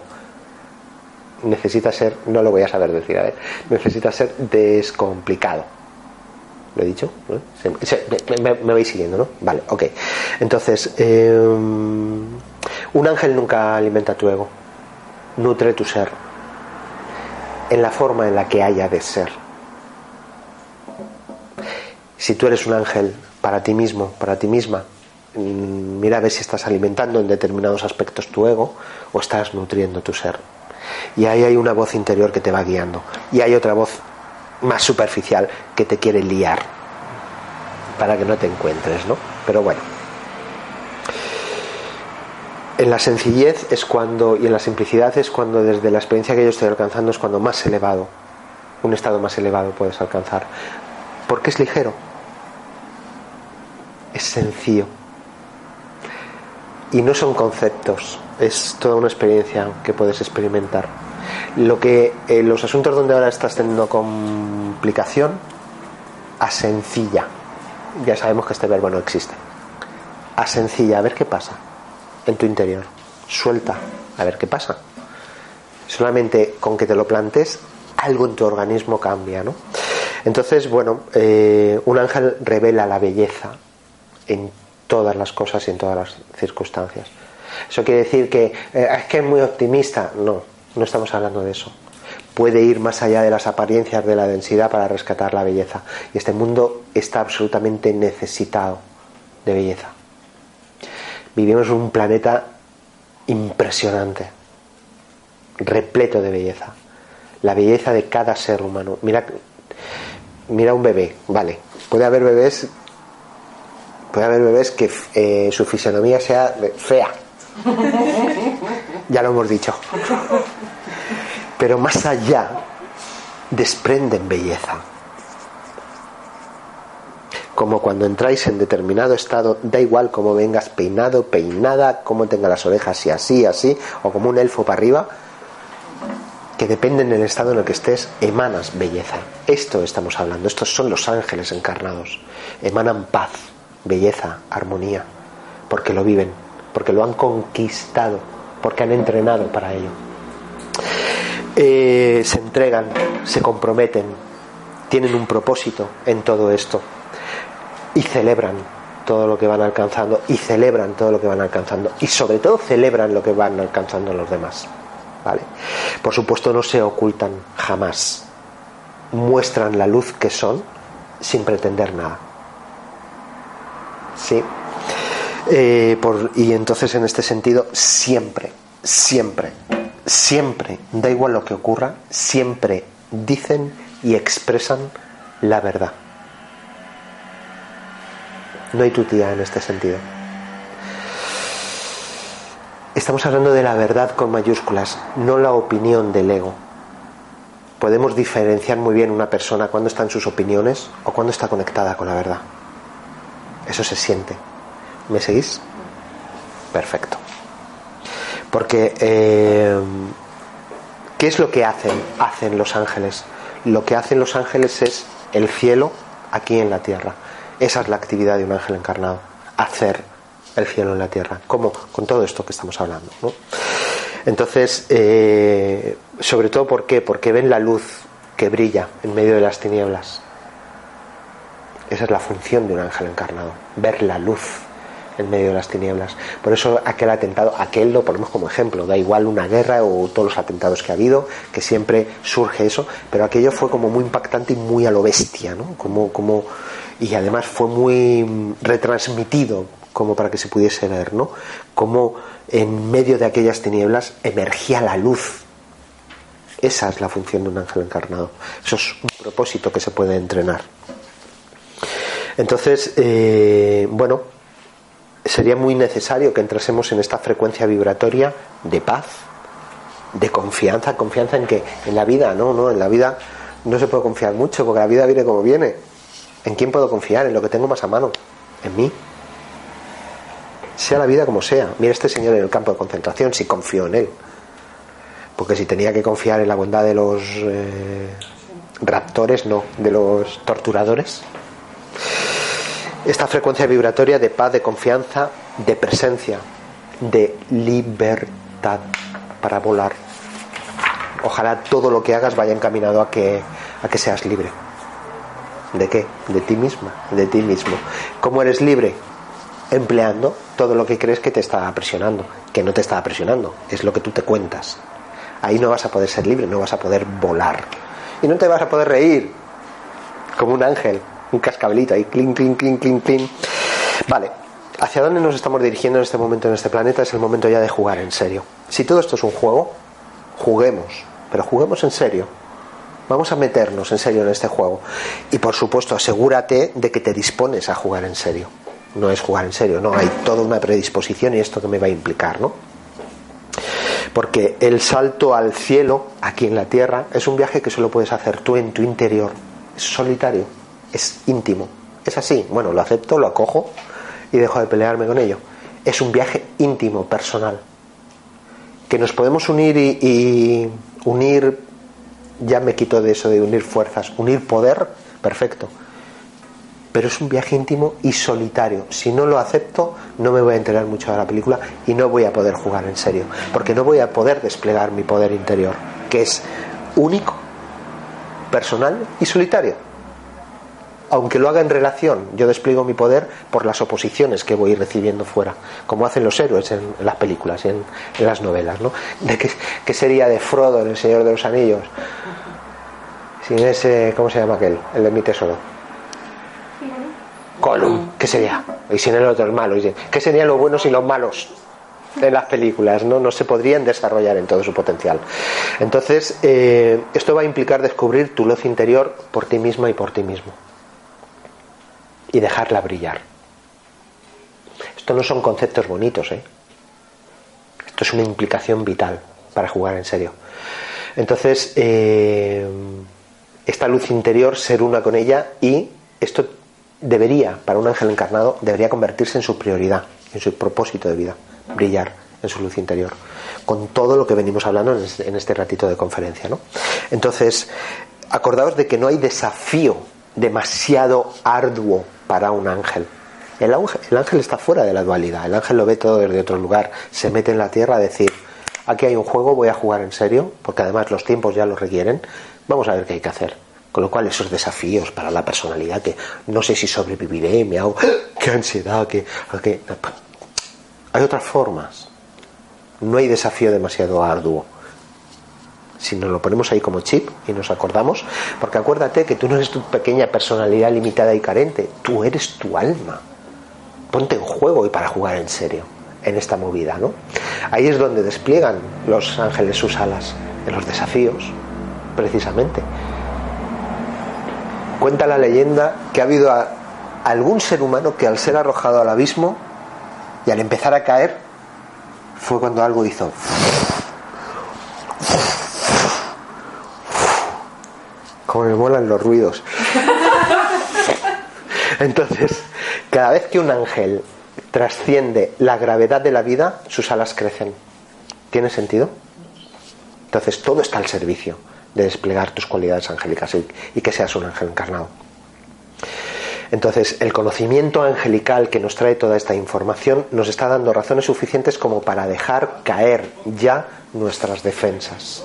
Necesita ser, no lo voy a saber decir, a ver, necesita ser descomplicado. ¿Lo he dicho? me, vais siguiendo, ¿no? Vale, ok. Entonces, em, un ángel nunca alimenta tu ego, nutre tu ser en la forma en la que haya de ser. Si tú eres un ángel para ti mismo, para ti misma, mira a ver si estás alimentando en determinados aspectos tu ego o estás nutriendo tu ser. Y ahí hay una voz interior que te va guiando. Y hay otra voz más superficial que te quiere liar para que no te encuentres, ¿no? Pero bueno. En la sencillez es cuando, y en la simplicidad es cuando desde la experiencia que yo estoy alcanzando es cuando más elevado, un estado más elevado puedes alcanzar. Porque es ligero, es sencillo y no son conceptos, es toda una experiencia que puedes experimentar. Lo que eh, los asuntos donde ahora estás teniendo complicación, a sencilla. Ya sabemos que este verbo no existe. A sencilla, a ver qué pasa en tu interior. Suelta, a ver qué pasa. Solamente con que te lo plantes, algo en tu organismo cambia, ¿no? Entonces, bueno, eh, un ángel revela la belleza en todas las cosas y en todas las circunstancias. Eso quiere decir que eh, es que es muy optimista. No, no estamos hablando de eso. Puede ir más allá de las apariencias de la densidad para rescatar la belleza. Y este mundo está absolutamente necesitado de belleza. Vivimos en un planeta impresionante, repleto de belleza. La belleza de cada ser humano. Mira, mira un bebé, vale. Puede haber bebés puede haber bebés que eh, su fisionomía sea fea. ya lo hemos dicho. Pero más allá desprenden belleza. Como cuando entráis en determinado estado, da igual cómo vengas peinado, peinada, cómo tenga las orejas y así, así, o como un elfo para arriba, que dependen del estado en el que estés, emanas belleza. Esto estamos hablando, estos son los ángeles encarnados, emanan paz belleza, armonía, porque lo viven, porque lo han conquistado, porque han entrenado para ello. Eh, se entregan, se comprometen, tienen un propósito en todo esto y celebran todo lo que van alcanzando y celebran todo lo que van alcanzando y sobre todo celebran lo que van alcanzando los demás. ¿Vale? Por supuesto no se ocultan jamás, muestran la luz que son sin pretender nada. Sí. Eh, y entonces en este sentido, siempre, siempre, siempre, da igual lo que ocurra, siempre dicen y expresan la verdad. No hay tutía en este sentido. Estamos hablando de la verdad con mayúsculas, no la opinión del ego. Podemos diferenciar muy bien una persona cuando está en sus opiniones o cuando está conectada con la verdad. Eso se siente. ¿Me seguís? Perfecto. Porque, eh, ¿qué es lo que hacen? Hacen los ángeles. Lo que hacen los ángeles es el cielo aquí en la tierra. Esa es la actividad de un ángel encarnado. Hacer el cielo en la tierra. ¿Cómo? Con todo esto que estamos hablando. Entonces, eh, sobre todo, ¿por qué? Porque ven la luz que brilla en medio de las tinieblas. Esa es la función de un ángel encarnado, ver la luz en medio de las tinieblas. Por eso aquel atentado, aquel lo ponemos como ejemplo, da igual una guerra o todos los atentados que ha habido, que siempre surge eso, pero aquello fue como muy impactante y muy a lo bestia, ¿no? Como, como, y además fue muy retransmitido como para que se pudiese ver, ¿no? Como en medio de aquellas tinieblas emergía la luz. Esa es la función de un ángel encarnado. Eso es un propósito que se puede entrenar. Entonces, eh, bueno, sería muy necesario que entrásemos en esta frecuencia vibratoria de paz, de confianza, confianza en que en la vida, no, no, en la vida no se puede confiar mucho porque la vida viene como viene. ¿En quién puedo confiar? En lo que tengo más a mano, en mí. Sea la vida como sea. Mira este señor en el campo de concentración, si confío en él. Porque si tenía que confiar en la bondad de los eh, raptores, no, de los torturadores. Esta frecuencia vibratoria de paz, de confianza, de presencia, de libertad para volar. Ojalá todo lo que hagas vaya encaminado a que, a que seas libre. ¿De qué? De ti misma, de ti mismo. ¿Cómo eres libre? Empleando todo lo que crees que te está presionando, que no te está presionando, es lo que tú te cuentas. Ahí no vas a poder ser libre, no vas a poder volar. Y no te vas a poder reír como un ángel, un cascabelito ahí, clink, clink, clink, clink, clink. Vale, ¿hacia dónde nos estamos dirigiendo en este momento en este planeta? Es el momento ya de jugar en serio. Si todo esto es un juego, juguemos, pero juguemos en serio. Vamos a meternos en serio en este juego. Y por supuesto, asegúrate de que te dispones a jugar en serio. No es jugar en serio, no, hay toda una predisposición y esto que me va a implicar, ¿no? Porque el salto al cielo, aquí en la tierra, es un viaje que solo puedes hacer tú en tu interior. Es solitario, es íntimo. Es así, bueno, lo acepto, lo acojo y dejo de pelearme con ello. Es un viaje íntimo, personal. Que nos podemos unir y, unir, ya me quito de eso de unir fuerzas, unir poder, perfecto. Pero es un viaje íntimo y solitario. Si no lo acepto, no me voy a enterar mucho de la película y no voy a poder jugar en serio. Porque no voy a poder desplegar mi poder interior, que es único, personal y solitario aunque lo haga en relación, yo despliego mi poder por las oposiciones que voy recibiendo fuera, como hacen los héroes en, las películas y en, las novelas, ¿no? ¿De qué, sería de Frodo en El Señor de los Anillos? Sin ese, ¿cómo se llama aquel? El de mi tesoro. Gollum, ¿qué sería? Y sin el otro, el malo. ¿Qué serían los buenos y los malos? en las películas, ¿no? no se podrían desarrollar en todo su potencial. Entonces, eh, esto va a implicar descubrir tu luz interior por ti misma y por ti mismo y dejarla brillar. Esto no son conceptos bonitos, ¿eh? Esto es una implicación vital para jugar en serio. Entonces, eh, esta luz interior, ser una con ella y esto debería, para un ángel encarnado, debería convertirse en su prioridad, en su propósito de vida, brillar en su luz interior, con todo lo que venimos hablando en este, este ratito de conferencia. ¿no? Entonces, acordaos de que no hay desafío demasiado arduo para un ángel. El, ángel. el ángel está fuera de la dualidad, el ángel lo ve todo desde otro lugar, se mete en la tierra a decir, aquí hay un juego, voy a jugar en serio, porque además los tiempos ya lo requieren, vamos a ver qué hay que hacer. Con lo cual esos desafíos para la personalidad, que no sé si sobreviviré, me hago, qué ansiedad, que... Hay otras formas. No hay desafío demasiado arduo si nos lo ponemos ahí como chip y nos acordamos, porque acuérdate que tú no eres tu pequeña personalidad limitada y carente, tú eres tu alma. Ponte en juego y para jugar en serio en esta movida, ¿no? Ahí es donde despliegan los ángeles sus alas, en los desafíos, precisamente. Cuenta la leyenda que ha habido algún ser humano que al ser arrojado al abismo y al empezar a caer, fue cuando algo hizo. Como me molan los ruidos. Entonces, cada vez que un ángel trasciende la gravedad de la vida, sus alas crecen. ¿Tiene sentido? Entonces, todo está al servicio de desplegar tus cualidades angélicas y, y que seas un ángel encarnado. Entonces, el conocimiento angelical que nos trae toda esta información nos está dando razones suficientes como para dejar caer ya nuestras defensas.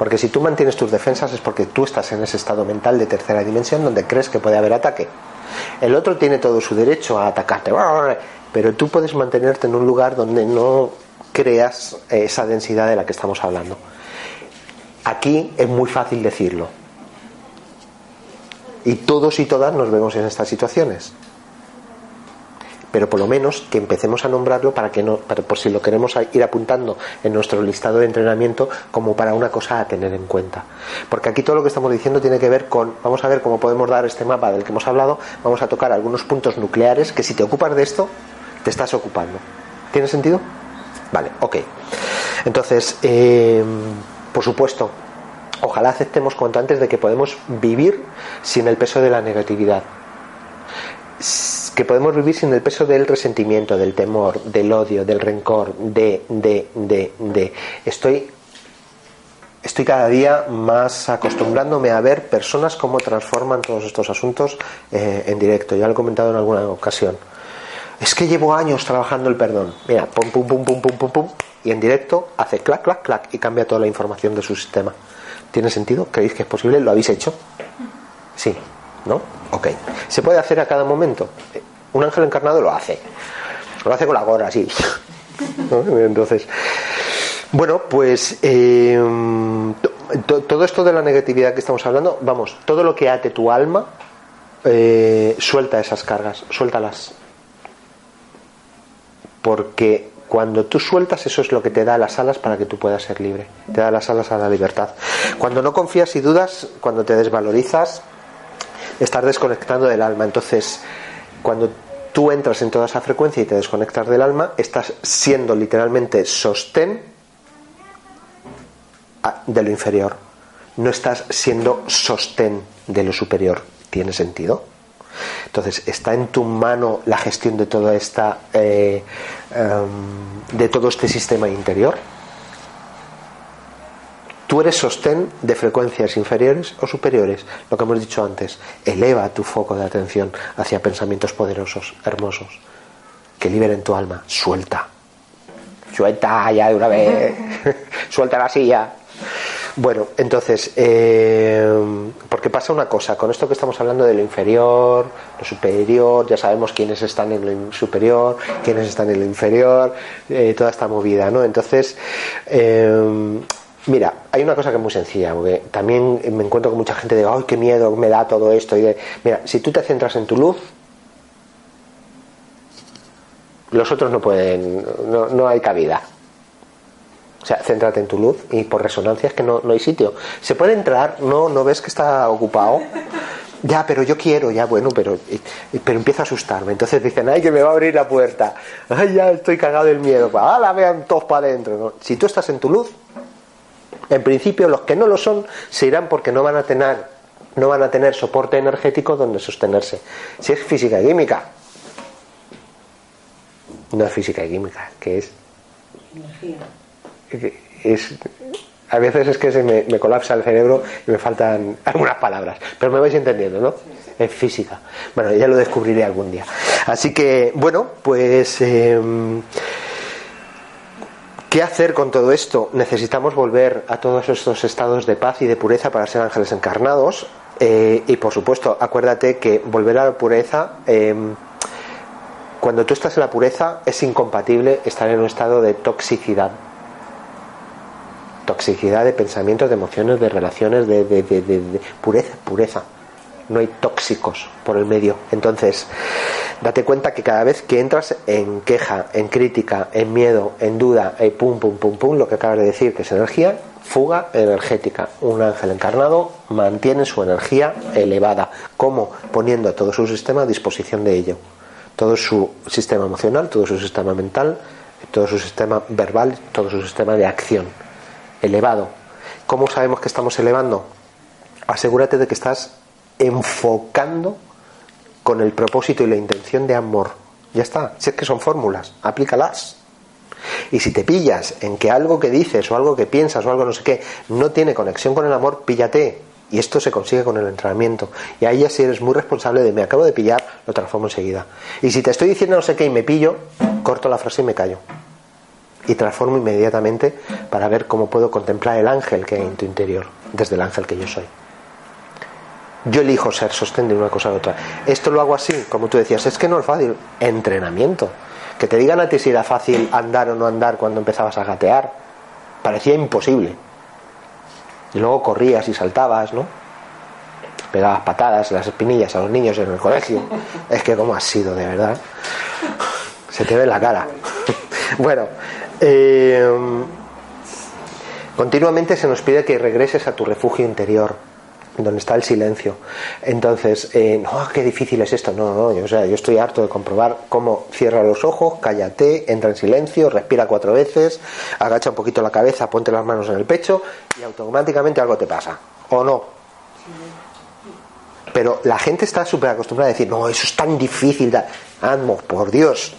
Porque si tú mantienes tus defensas es porque tú estás en ese estado mental de tercera dimensión donde crees que puede haber ataque. El otro tiene todo su derecho a atacarte, pero tú puedes mantenerte en un lugar donde no creas esa densidad de la que estamos hablando. Aquí es muy fácil decirlo. Y todos y todas nos vemos en estas situaciones. Pero por lo menos que empecemos a nombrarlo para que no, para, por si lo queremos ir apuntando en nuestro listado de entrenamiento como para una cosa a tener en cuenta. Porque aquí todo lo que estamos diciendo tiene que ver con, vamos a ver cómo podemos dar este mapa del que hemos hablado, vamos a tocar algunos puntos nucleares que si te ocupas de esto, te estás ocupando. ¿Tiene sentido? Vale, ok. Entonces, eh, por supuesto, ojalá aceptemos cuanto antes de que podemos vivir sin el peso de la negatividad. Que podemos vivir sin el peso del resentimiento, del temor, del odio, del rencor, de, de, de, de. Estoy, estoy cada día más acostumbrándome a ver personas cómo transforman todos estos asuntos eh, en directo. Ya lo he comentado en alguna ocasión. Es que llevo años trabajando el perdón. Mira, pum, pum, pum, pum, pum, pum, pum. Y en directo hace clac, clac, clac y cambia toda la información de su sistema. ¿Tiene sentido? ¿Creéis que es posible? ¿Lo habéis hecho? Sí. ¿No? Ok. ¿Se puede hacer a cada momento? Un ángel encarnado lo hace. Lo hace con la gorra, así. Entonces, bueno, pues to, todo esto de la negatividad que estamos hablando, vamos, todo lo que ate tu alma, eh, suelta esas cargas, suéltalas. Porque cuando tú sueltas, eso es lo que te da las alas para que tú puedas ser libre. Te da las alas a la libertad. Cuando no confías y dudas, cuando te desvalorizas, estás desconectando del alma. Entonces, cuando tú entras en toda esa frecuencia y te desconectas del alma, estás siendo literalmente sostén de lo inferior. No estás siendo sostén de lo superior. ¿Tiene sentido? Entonces, ¿está en tu mano la gestión de toda esta eh, um, de todo este sistema interior? Tú eres sostén de frecuencias inferiores o superiores, lo que hemos dicho antes. Eleva tu foco de atención hacia pensamientos poderosos, hermosos, que liberen tu alma. Suelta. Suelta ya de una vez. Suelta la silla. Bueno, entonces, eh, porque pasa una cosa, con esto que estamos hablando de lo inferior, lo superior, ya sabemos quiénes están en lo superior, quiénes están en lo inferior, eh, toda esta movida, ¿no? Entonces, eh, mira, hay una cosa que es muy sencilla, porque también me encuentro con mucha gente de, ¡ay, qué miedo me da todo esto! Y de, mira, si tú te centras en tu luz, los otros no pueden, no, no hay cabida. O sea, céntrate en tu luz y por resonancia es que no, no hay sitio. Se puede entrar, no, no ves que está ocupado. Ya, pero yo quiero, ya, bueno, pero, pero empieza a asustarme. Entonces dicen, ay, que me va a abrir la puerta. Ay, ya estoy cagado del miedo. Ah, la vean todos para adentro. Si tú estás en tu luz, en principio los que no lo son se irán porque no van a tener, no van a tener soporte energético donde sostenerse. Si es física y química, no es física y química, que es Energía. es a veces es que se me, me, colapsa el cerebro y me faltan algunas palabras, pero me vais entendiendo, ¿no? Es física. Bueno, ya lo descubriré algún día. Así que, bueno, pues, eh, ¿qué hacer con todo esto? Necesitamos volver a todos estos estados de paz y de pureza para ser ángeles encarnados. Eh, y por supuesto, acuérdate que volver a la pureza. Eh, cuando tú estás en la pureza es incompatible estar en un estado de toxicidad toxicidad de pensamientos, de emociones, de relaciones, de, de, de, de, pureza, pureza. No hay tóxicos por el medio. Entonces, date cuenta que cada vez que entras en queja, en crítica, en miedo, en duda, en pum, pum, pum, pum, lo que acabas de decir, que es energía, fuga energética. Un ángel encarnado mantiene su energía elevada. ¿Cómo? Poniendo todo su sistema a disposición de ello. Todo su sistema emocional, todo su sistema mental, todo su sistema verbal, todo su sistema de acción. Elevado. ¿Cómo sabemos que estamos elevando? Asegúrate de que estás enfocando con el propósito y la intención de amor. Ya está. Si es que son fórmulas, aplícalas. Y si te pillas en que algo que dices o algo que piensas o algo no sé qué no tiene conexión con el amor, píllate. Y esto se consigue con el entrenamiento. Y ahí ya si eres muy responsable de me acabo de pillar, lo transformo enseguida. Y si te estoy diciendo no sé qué y me pillo, corto la frase y me callo. Y transformo inmediatamente para ver cómo puedo contemplar el ángel que hay en tu interior, desde el ángel que yo soy. Yo elijo ser sostén de una cosa u otra. Esto lo hago así, como tú decías, es que no es fácil. Entrenamiento. Que te digan a ti si era fácil andar o no andar cuando empezabas a gatear. Parecía imposible. Y luego corrías y saltabas, ¿no? Pegabas patadas las espinillas a los niños en el colegio. Es que como has sido, de verdad. Se te ve la cara. bueno, eh, continuamente se nos pide que regreses a tu refugio interior donde está el silencio. Entonces, eh, no, qué difícil es esto. No, no, yo, o sea, yo estoy harto de comprobar cómo cierra los ojos, cállate, entra en silencio, respira cuatro veces, agacha un poquito la cabeza, ponte las manos en el pecho y automáticamente algo te pasa. ¿O no? Pero la gente está súper acostumbrada a decir, no, eso es tan difícil. Amo, por Dios.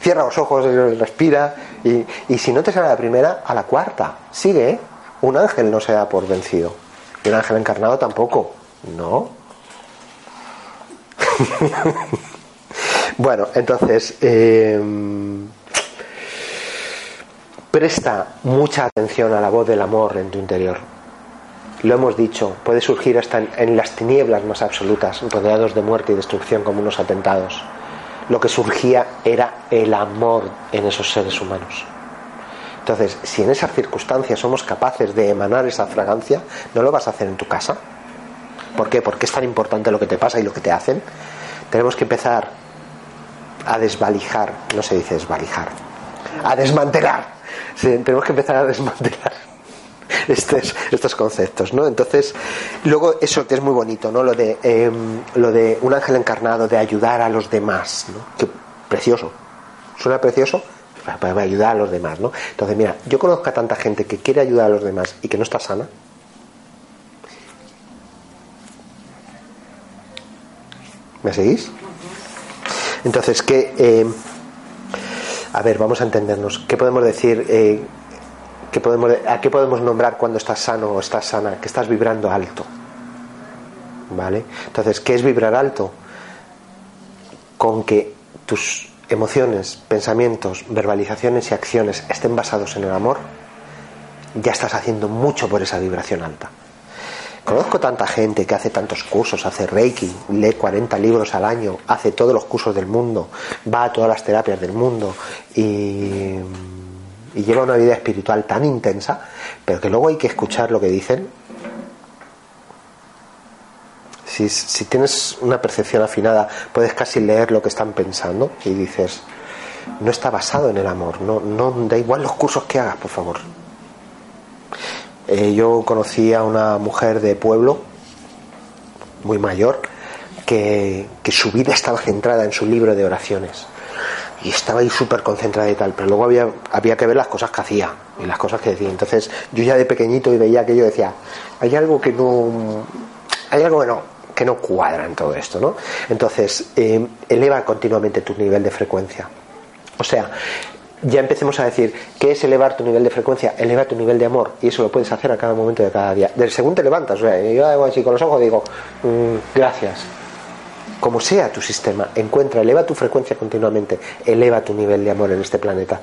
Cierra los ojos, respira. Y, y si no te sale la primera, a la cuarta. Sigue, ¿eh? Un ángel no se da por vencido. Y el ángel encarnado tampoco. No. bueno, entonces, eh, presta mucha atención a la voz del amor en tu interior. Lo hemos dicho, puede surgir hasta en las tinieblas más absolutas, rodeados de muerte y destrucción como unos atentados. Lo que surgía era el amor en esos seres humanos. Entonces, si en esas circunstancias somos capaces de emanar esa fragancia, ¿no lo vas a hacer en tu casa? ¿Por qué? Porque es tan importante lo que te pasa y lo que te hacen. Tenemos que empezar a desvalijar, no se dice desvalijar, a desmantelar. Tenemos que empezar a desmantelar estos, estos conceptos, ¿no? Entonces, luego eso que es muy bonito, ¿no? Lo de, eh, lo de un ángel encarnado, de ayudar a los demás, ¿no? Que precioso. ¿Suena precioso? Para ayudar a los demás, ¿no? Entonces, mira, yo conozco a tanta gente que quiere ayudar a los demás y que no está sana. ¿Me seguís? Entonces, ¿qué, eh, a ver, vamos a entendernos. ¿Qué podemos decir? Eh, ¿qué podemos, ¿A qué podemos nombrar cuando estás sano o estás sana? Que estás vibrando alto. ¿Vale? Entonces, ¿qué es vibrar alto? Con que tus emociones, pensamientos, verbalizaciones y acciones estén basados en el amor, ya estás haciendo mucho por esa vibración alta. Conozco tanta gente que hace tantos cursos, hace Reiki, lee 40 libros al año, hace todos los cursos del mundo, va a todas las terapias del mundo y, y lleva una vida espiritual tan intensa, pero que luego hay que escuchar lo que dicen. Si, tienes una percepción afinada, puedes casi leer lo que están pensando y dices, no está basado en el amor, no, no da igual los cursos que hagas, por favor. Eh, yo conocí a una mujer de pueblo, muy mayor, que, que, su vida estaba centrada en su libro de oraciones. Y estaba ahí súper concentrada y tal, pero luego había, había que ver las cosas que hacía y las cosas que decía. Entonces yo ya de pequeñito y veía que yo decía, hay algo que no, hay algo que no, que no cuadra en todo esto, ¿no? Entonces, eh, eleva continuamente tu nivel de frecuencia. O sea, ya empecemos a decir qué es elevar tu nivel de frecuencia, eleva tu nivel de amor, y eso lo puedes hacer a cada momento de cada día. Del según te levantas, o sea, yo hago así con los ojos digo, mmm, gracias. Como sea tu sistema, encuentra, eleva tu frecuencia continuamente, eleva tu nivel de amor en este planeta.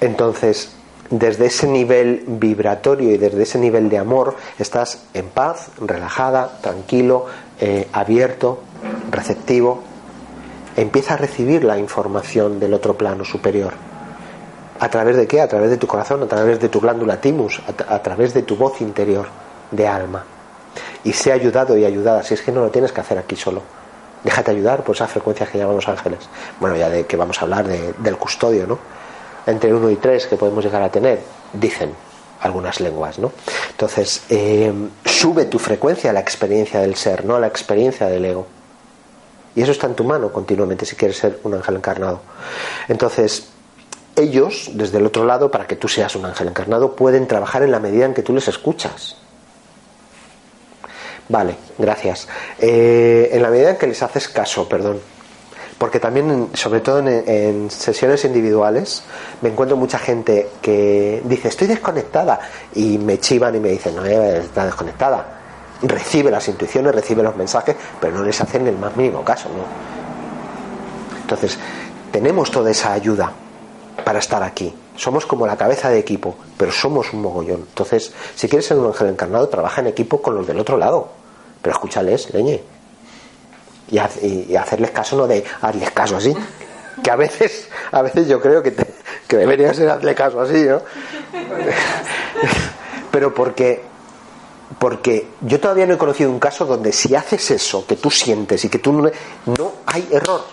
Entonces, desde ese nivel vibratorio y desde ese nivel de amor, estás en paz, relajada, tranquilo, eh, abierto, receptivo, empieza a recibir la información del otro plano superior. ¿A través de qué? A través de tu corazón, a través de tu glándula timus, a, través de tu voz interior de alma. Y sé ayudado y ayudada, si es que no lo tienes que hacer aquí solo. Déjate ayudar por esas frecuencias que llamamos ángeles. Bueno, ya de que vamos a hablar de, del custodio, ¿no? Entre uno y tres que podemos llegar a tener, dicen. algunas lenguas, ¿no? Entonces, eh, sube tu frecuencia a la experiencia del ser, no a la experiencia del ego. Y eso está en tu mano continuamente si quieres ser un ángel encarnado. Entonces, ellos, desde el otro lado, para que tú seas un ángel encarnado, pueden trabajar en la medida en que tú les escuchas. Vale, gracias. Eh, en la medida en que les haces caso, perdón. Porque también, sobre todo en, en, sesiones individuales, me encuentro mucha gente que dice, estoy desconectada, y me chivan y me dicen, no, está desconectada. Recibe las intuiciones, recibe los mensajes, pero no les hacen el más mínimo caso, ¿no? Entonces, tenemos toda esa ayuda para estar aquí. Somos como la cabeza de equipo, pero somos un mogollón. Entonces, si quieres ser un ángel encarnado, trabaja en equipo con los del otro lado. Pero escúchales, leñe. Y, ha, y, y hacerles caso, no de hazles caso así. Que a veces, a veces yo creo que, te, que debería ser hazle caso así, ¿no? Pero porque, porque yo todavía no he conocido un caso donde si haces eso, que tú sientes y que tú no, no hay error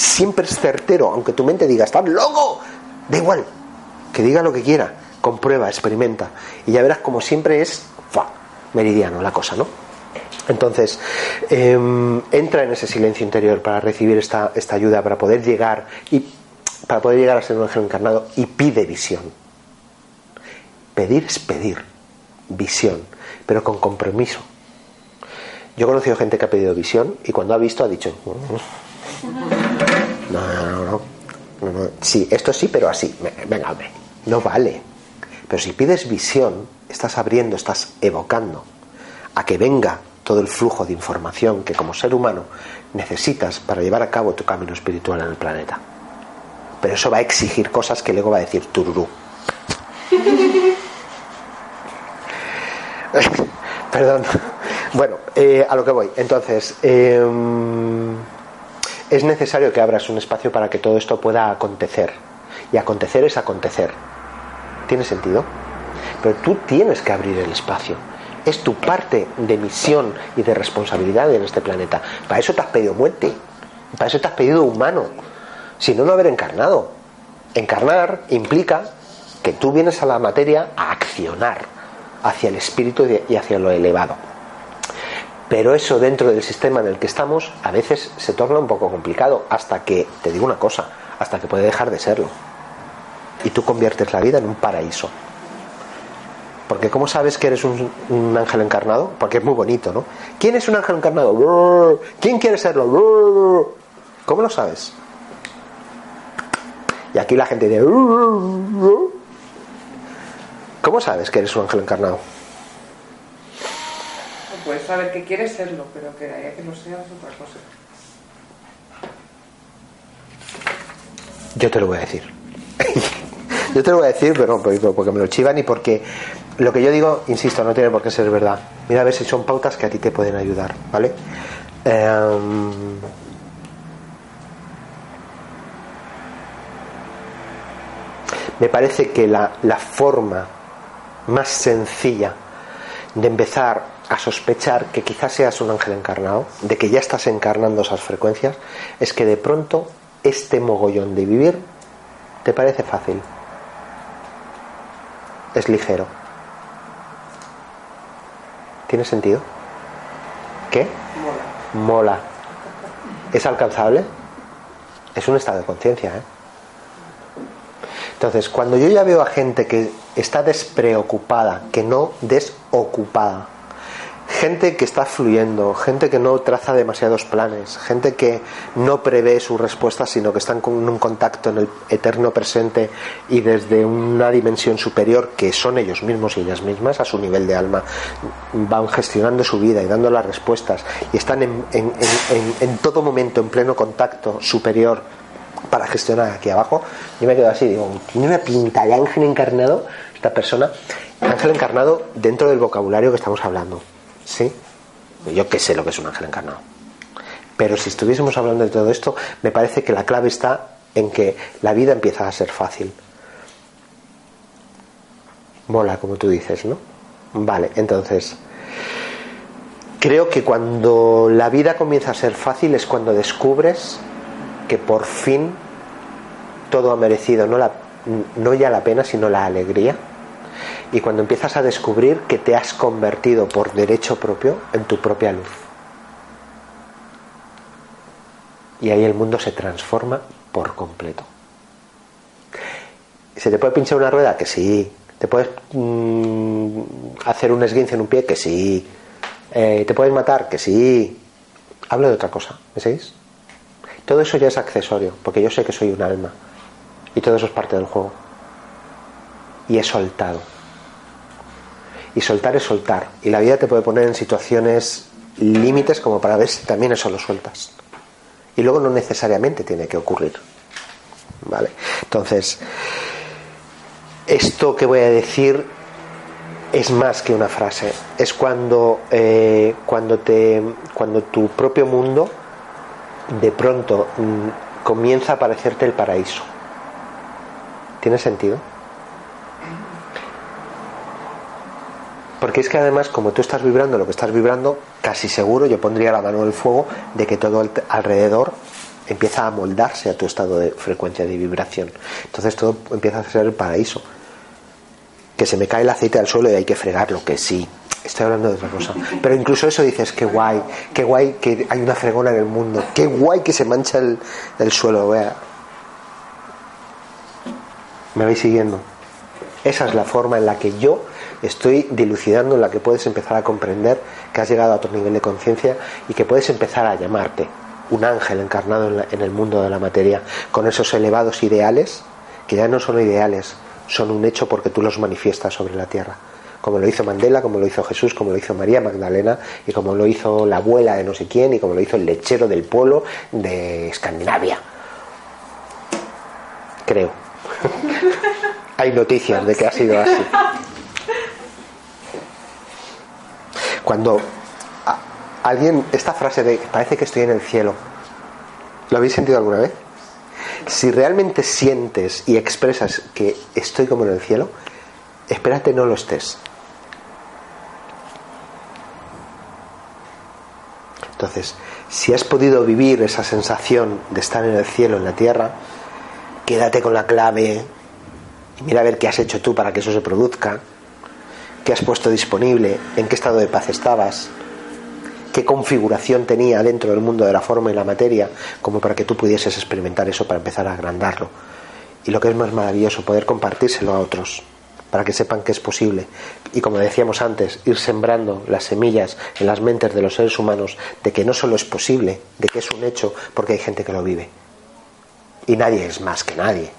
siempre es certero, aunque tu mente diga, estás loco, da igual, que diga lo que quiera, comprueba, experimenta, y ya verás como siempre es ¡fua! meridiano la cosa, ¿no? Entonces, eh, entra en ese silencio interior para recibir esta, esta ayuda, para poder llegar y para poder llegar a ser un ángel encarnado y pide visión. Pedir es pedir visión, pero con compromiso. Yo he conocido gente que ha pedido visión y cuando ha visto ha dicho, no, no, no, no, no. Sí, esto sí, pero así. Venga. No vale. Pero si pides visión, estás abriendo, estás evocando a que venga todo el flujo de información que como ser humano necesitas para llevar a cabo tu camino espiritual en el planeta. Pero eso va a exigir cosas que luego va a decir tururú. Perdón. Bueno, eh, a lo que voy. Entonces, eh, es necesario que abras un espacio para que todo esto pueda acontecer. Y acontecer es acontecer. ¿Tiene sentido? Pero tú tienes que abrir el espacio. Es tu parte de misión y de responsabilidad en este planeta. Para eso te has pedido muerte. Para eso te has pedido humano. Si no, no haber encarnado. Encarnar implica que tú vienes a la materia a accionar hacia el espíritu y hacia lo elevado. Pero eso dentro del sistema en el que estamos a veces se torna un poco complicado hasta que, te digo una cosa, hasta que puede dejar de serlo. Y tú conviertes la vida en un paraíso. Porque ¿cómo sabes que eres un, un, ángel encarnado? Porque es muy bonito, ¿no? ¿Quién es un ángel encarnado? ¿Quién quiere serlo? ¿Cómo lo sabes? Y aquí la gente dice... ¿Cómo sabes que eres un ángel encarnado? puedes saber que quieres serlo, pero que de que lo seas otra cosa. Yo te lo voy a decir. yo te lo voy a decir, pero no porque me lo chivan y porque lo que yo digo, insisto, no tiene por qué ser verdad. Mira a ver si son pautas que a ti te pueden ayudar, ¿vale? Um, me parece que la, la forma más sencilla de empezar a sospechar que quizás seas un ángel encarnado, de que ya estás encarnando esas frecuencias, es que de pronto este mogollón de vivir te parece fácil. Es ligero. ¿Tiene sentido? ¿Qué? Mola. Mola. ¿Es alcanzable? Es un estado de conciencia, ¿eh? Entonces, cuando yo ya veo a gente que está despreocupada, que no desocupada, gente que está fluyendo, gente que no traza demasiados planes, gente que no prevé sus respuestas, sino que están con un contacto en el eterno presente y desde una dimensión superior que son ellos mismos y ellas mismas, a su nivel de alma, van gestionando su vida y dando las respuestas y están en, todo momento en pleno contacto superior para gestionar aquí abajo, yo me quedo así, digo, tiene una pinta de ángel encarnado esta persona, ángel encarnado dentro del vocabulario que estamos hablando, ¿sí? Yo qué sé lo que es un ángel encarnado. Pero si estuviésemos hablando de todo esto, me parece que la clave está en que la vida empieza a ser fácil. Mola, como tú dices, ¿no? Vale, entonces, creo que cuando la vida comienza a ser fácil es cuando descubres que por fin todo ha merecido no, la, no ya la pena, sino la alegría. Y cuando empiezas a descubrir que te has convertido por derecho propio en tu propia luz. Y ahí el mundo se transforma por completo. ¿Se te puede pinchar una rueda? Que sí. ¿Te puedes mm, hacer un esguince en un pie? Que sí. Eh, ¿Te puedes matar? Que sí. Hablo de otra cosa. ¿Me seguís? Todo eso ya es accesorio, porque yo sé que soy un alma. Y todo eso es parte del juego. Y he soltado. Y soltar es soltar. Y la vida te puede poner en situaciones límites como para ver si también eso lo sueltas. Y luego no necesariamente tiene que ocurrir. ¿Vale? Entonces, esto que voy a decir es más que una frase. Es cuando, eh, cuando, te, cuando tu propio mundo de pronto mm, comienza a parecerte el paraíso. ¿Tiene sentido? Porque es que además, como tú estás vibrando lo que estás vibrando, casi seguro yo pondría la mano en el fuego de que todo alrededor empieza a moldarse a tu estado de frecuencia de vibración. Entonces todo empieza a ser el paraíso. Que se me cae el aceite al suelo y hay que fregarlo, que sí. Estoy hablando de otra cosa. Pero incluso eso dices, qué guay, qué guay que hay una fregona en el mundo, qué guay que se mancha el, el suelo. ¿Me vais siguiendo? Esa es la forma en la que yo estoy dilucidando, en la que puedes empezar a comprender que has llegado a otro nivel de conciencia y que puedes empezar a llamarte un ángel encarnado en, en el mundo de la materia, con esos elevados ideales, que ya no son ideales, son un hecho porque tú los manifiestas sobre la tierra como lo hizo Mandela, como lo hizo Jesús, como lo hizo María Magdalena y como lo hizo la abuela de no sé quién y como lo hizo el lechero del pueblo de Escandinavia. Creo. Hay noticias de que ha sido así. Cuando alguien, esta frase de parece que estoy en el cielo, ¿lo habéis sentido alguna vez? Si realmente sientes y expresas que estoy como en el cielo, espérate no lo estés. Entonces, si has podido vivir esa sensación de estar en el cielo, en la tierra, quédate con la clave y mira a ver qué has hecho tú para que eso se produzca, qué has puesto disponible, en qué estado de paz estabas, qué configuración tenía dentro del mundo de la forma y la materia, como para que tú pudieses experimentar eso para empezar a agrandarlo. Y lo que es más maravilloso, poder compartírselo a otros para que sepan que es posible. Y como decíamos antes, ir sembrando las semillas en las mentes de los seres humanos de que no solo es posible, de que es un hecho, porque hay gente que lo vive. Y nadie es más que nadie.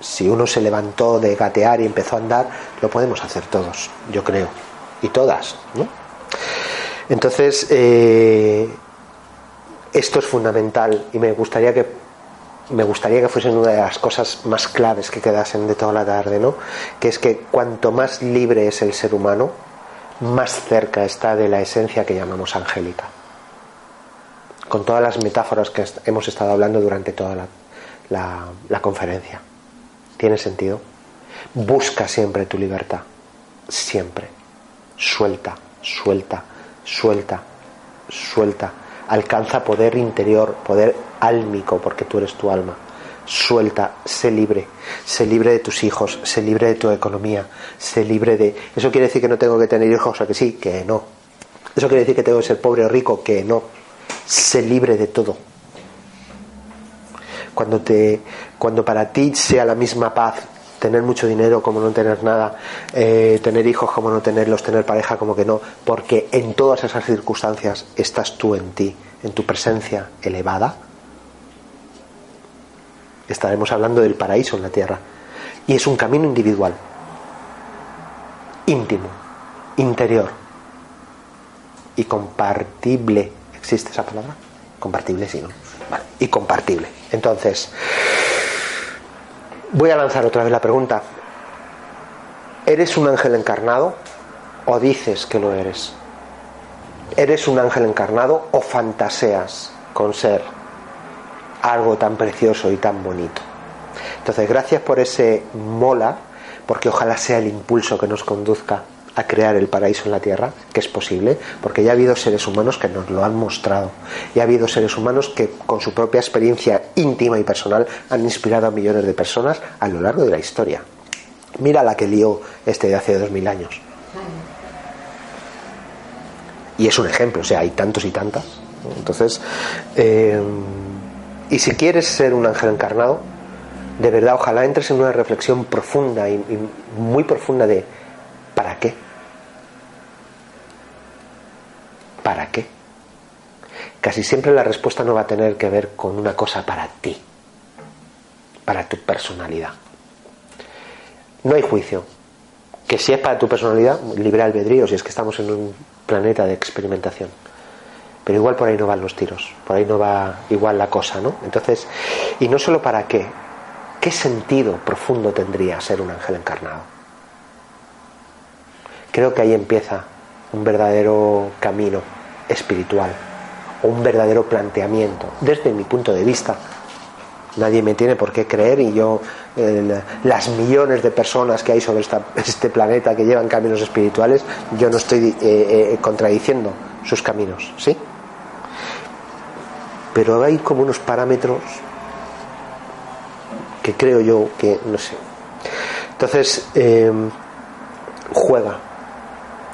Si uno se levantó de gatear y empezó a andar, lo podemos hacer todos, yo creo. Y todas, ¿no? Entonces, eh, esto es fundamental y me gustaría que me gustaría que fuesen una de las cosas más claves que quedasen de toda la tarde, ¿no? Que es que cuanto más libre es el ser humano, más cerca está de la esencia que llamamos angélica. Con todas las metáforas que hemos estado hablando durante toda la, la conferencia. ¿Tiene sentido? Busca siempre tu libertad. Siempre. Suelta, suelta, suelta, suelta. Alcanza poder interior, poder álmico, porque tú eres tu alma. Suelta, sé libre, sé libre de tus hijos, sé libre de tu economía, sé libre de... ¿Eso quiere decir que no tengo que tener hijos? O que sí, que no. ¿Eso quiere decir que tengo que ser pobre o rico? Que no. Sé libre de todo. Cuando, te, cuando para ti sea la misma paz tener mucho dinero como no tener nada, eh, tener hijos como no tenerlos, tener pareja como que no, porque en todas esas circunstancias estás tú en ti, en tu presencia elevada, estaremos hablando del paraíso en la tierra. Y es un camino individual, íntimo, interior y compartible. ¿Existe esa palabra? Compartible, sí, ¿no? Vale, y compartible. Entonces, voy a lanzar otra vez la pregunta. ¿Eres un ángel encarnado o dices que lo eres? ¿Eres un ángel encarnado o fantaseas con ser algo tan precioso y tan bonito. Entonces, gracias por ese mola, porque ojalá sea el impulso que nos conduzca a crear el paraíso en la tierra, que es posible, porque ya ha habido seres humanos que nos lo han mostrado, y ha habido seres humanos que con su propia experiencia íntima y personal han inspirado a millones de personas a lo largo de la historia. Mira la que lió este de hace dos mil años. Y es un ejemplo, o sea, hay tantos y tantas. Entonces, eh, y si quieres ser un ángel encarnado, de verdad, ojalá entres en una reflexión profunda y muy profunda de ¿para qué? ¿Para qué? Casi siempre la respuesta no va a tener que ver con una cosa para ti, para tu personalidad. No hay juicio. Que si es para tu personalidad, libre albedrío, si es que estamos en un planeta de experimentación. Pero igual por ahí no van los tiros, por ahí no va igual la cosa, ¿no? Entonces, y no solo para qué, ¿qué sentido profundo tendría ser un ángel encarnado? Creo que ahí empieza un verdadero camino espiritual, o un verdadero planteamiento, desde mi punto de vista. Nadie me tiene por qué creer y yo, las millones de personas que hay sobre esta, este planeta que llevan caminos espirituales, yo no estoy eh, eh, contradiciendo sus caminos, ¿sí? Pero hay como unos parámetros que creo yo que, no sé. Entonces, eh, juega,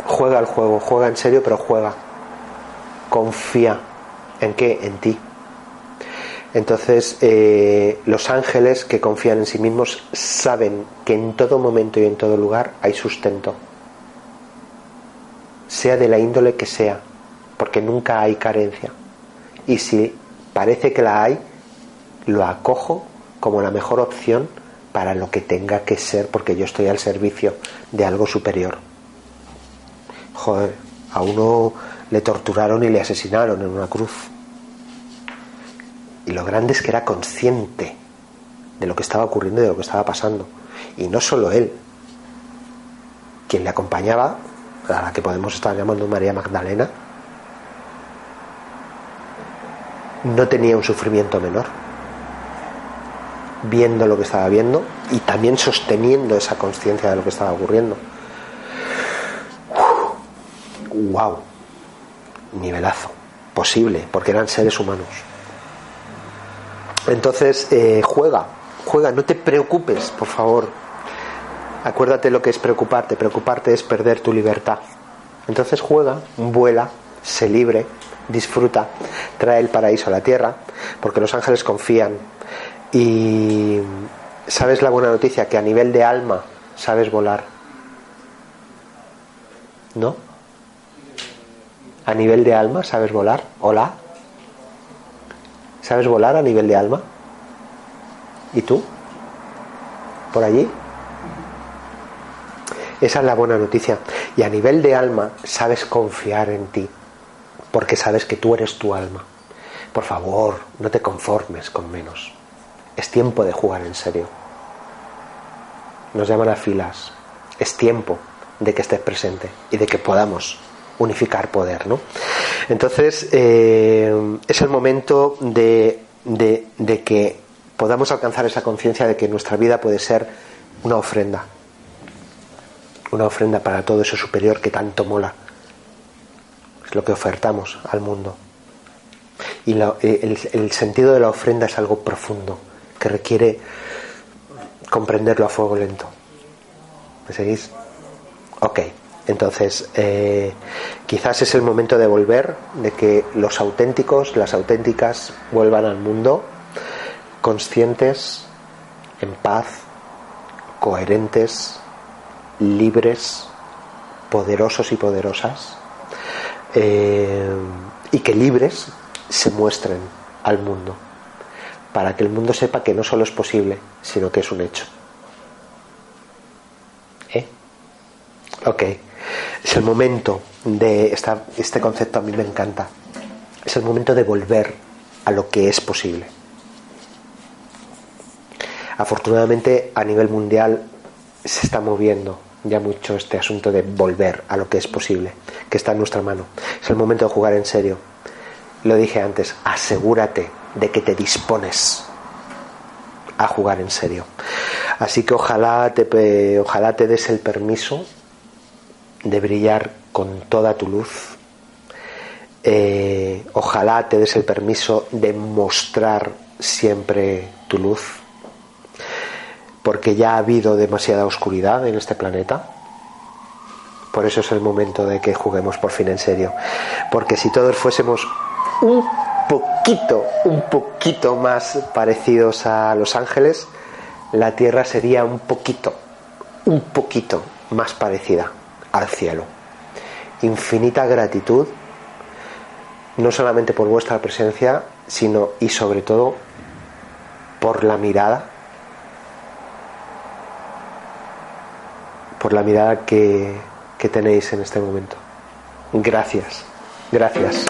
juega el juego, juega en serio, pero juega. Confía en qué, en ti. Entonces, eh, los ángeles que confían en sí mismos saben que en todo momento y en todo lugar hay sustento, sea de la índole que sea, porque nunca hay carencia. Y si parece que la hay, lo acojo como la mejor opción para lo que tenga que ser, porque yo estoy al servicio de algo superior. Joder, a uno le torturaron y le asesinaron en una cruz. Y lo grande es que era consciente de lo que estaba ocurriendo y de lo que estaba pasando. Y no solo él, quien le acompañaba, a la que podemos estar llamando María Magdalena, no tenía un sufrimiento menor. Viendo lo que estaba viendo y también sosteniendo esa conciencia de lo que estaba ocurriendo. ¡Wow! Nivelazo. Posible, porque eran seres humanos. Entonces, eh, juega, juega, no te preocupes, por favor. Acuérdate lo que es preocuparte. Preocuparte es perder tu libertad. Entonces juega, vuela, sé libre, disfruta, trae el paraíso a la tierra, porque los ángeles confían. Y sabes la buena noticia, que a nivel de alma sabes volar. ¿No? A nivel de alma sabes volar. Hola. ¿Sabes volar a nivel de alma? ¿Y tú? ¿Por allí? Esa es la buena noticia. Y a nivel de alma sabes confiar en ti, porque sabes que tú eres tu alma. Por favor, no te conformes con menos. Es tiempo de jugar en serio. Nos llaman a filas. Es tiempo de que estés presente y de que podamos unificar poder, ¿no? Entonces, eh, es el momento de, de, que podamos alcanzar esa conciencia de que nuestra vida puede ser una ofrenda. Una ofrenda para todo eso superior que tanto mola. Es lo que ofertamos al mundo. Y la, el, el sentido de la ofrenda es algo profundo, que requiere comprenderlo a fuego lento. ¿Me seguís? Ok. Entonces, eh, quizás es el momento de volver, de que los auténticos, las auténticas, vuelvan al mundo conscientes, en paz, coherentes, libres, poderosos y poderosas, eh, y que libres se muestren al mundo, para que el mundo sepa que no solo es posible, sino que es un hecho. ¿Eh? Ok. Es el momento de esta, este concepto a mí me encanta. Es el momento de volver a lo que es posible. Afortunadamente a nivel mundial se está moviendo ya mucho este asunto de volver a lo que es posible, que está en nuestra mano. Es el momento de jugar en serio. Lo dije antes, asegúrate de que te dispones a jugar en serio. Así que ojalá te, ojalá te des el permiso de brillar con toda tu luz. Eh, ojalá te des el permiso de mostrar siempre tu luz. porque ya ha habido demasiada oscuridad en este planeta. Por eso es el momento de que juguemos por fin en serio. Porque si todos fuésemos un poquito, un poquito más parecidos a los ángeles, la Tierra sería un poquito, un poquito más parecida al cielo. Infinita gratitud, no solamente por vuestra presencia, sino y sobre todo por la mirada, por la mirada que, tenéis en este momento. Gracias, gracias.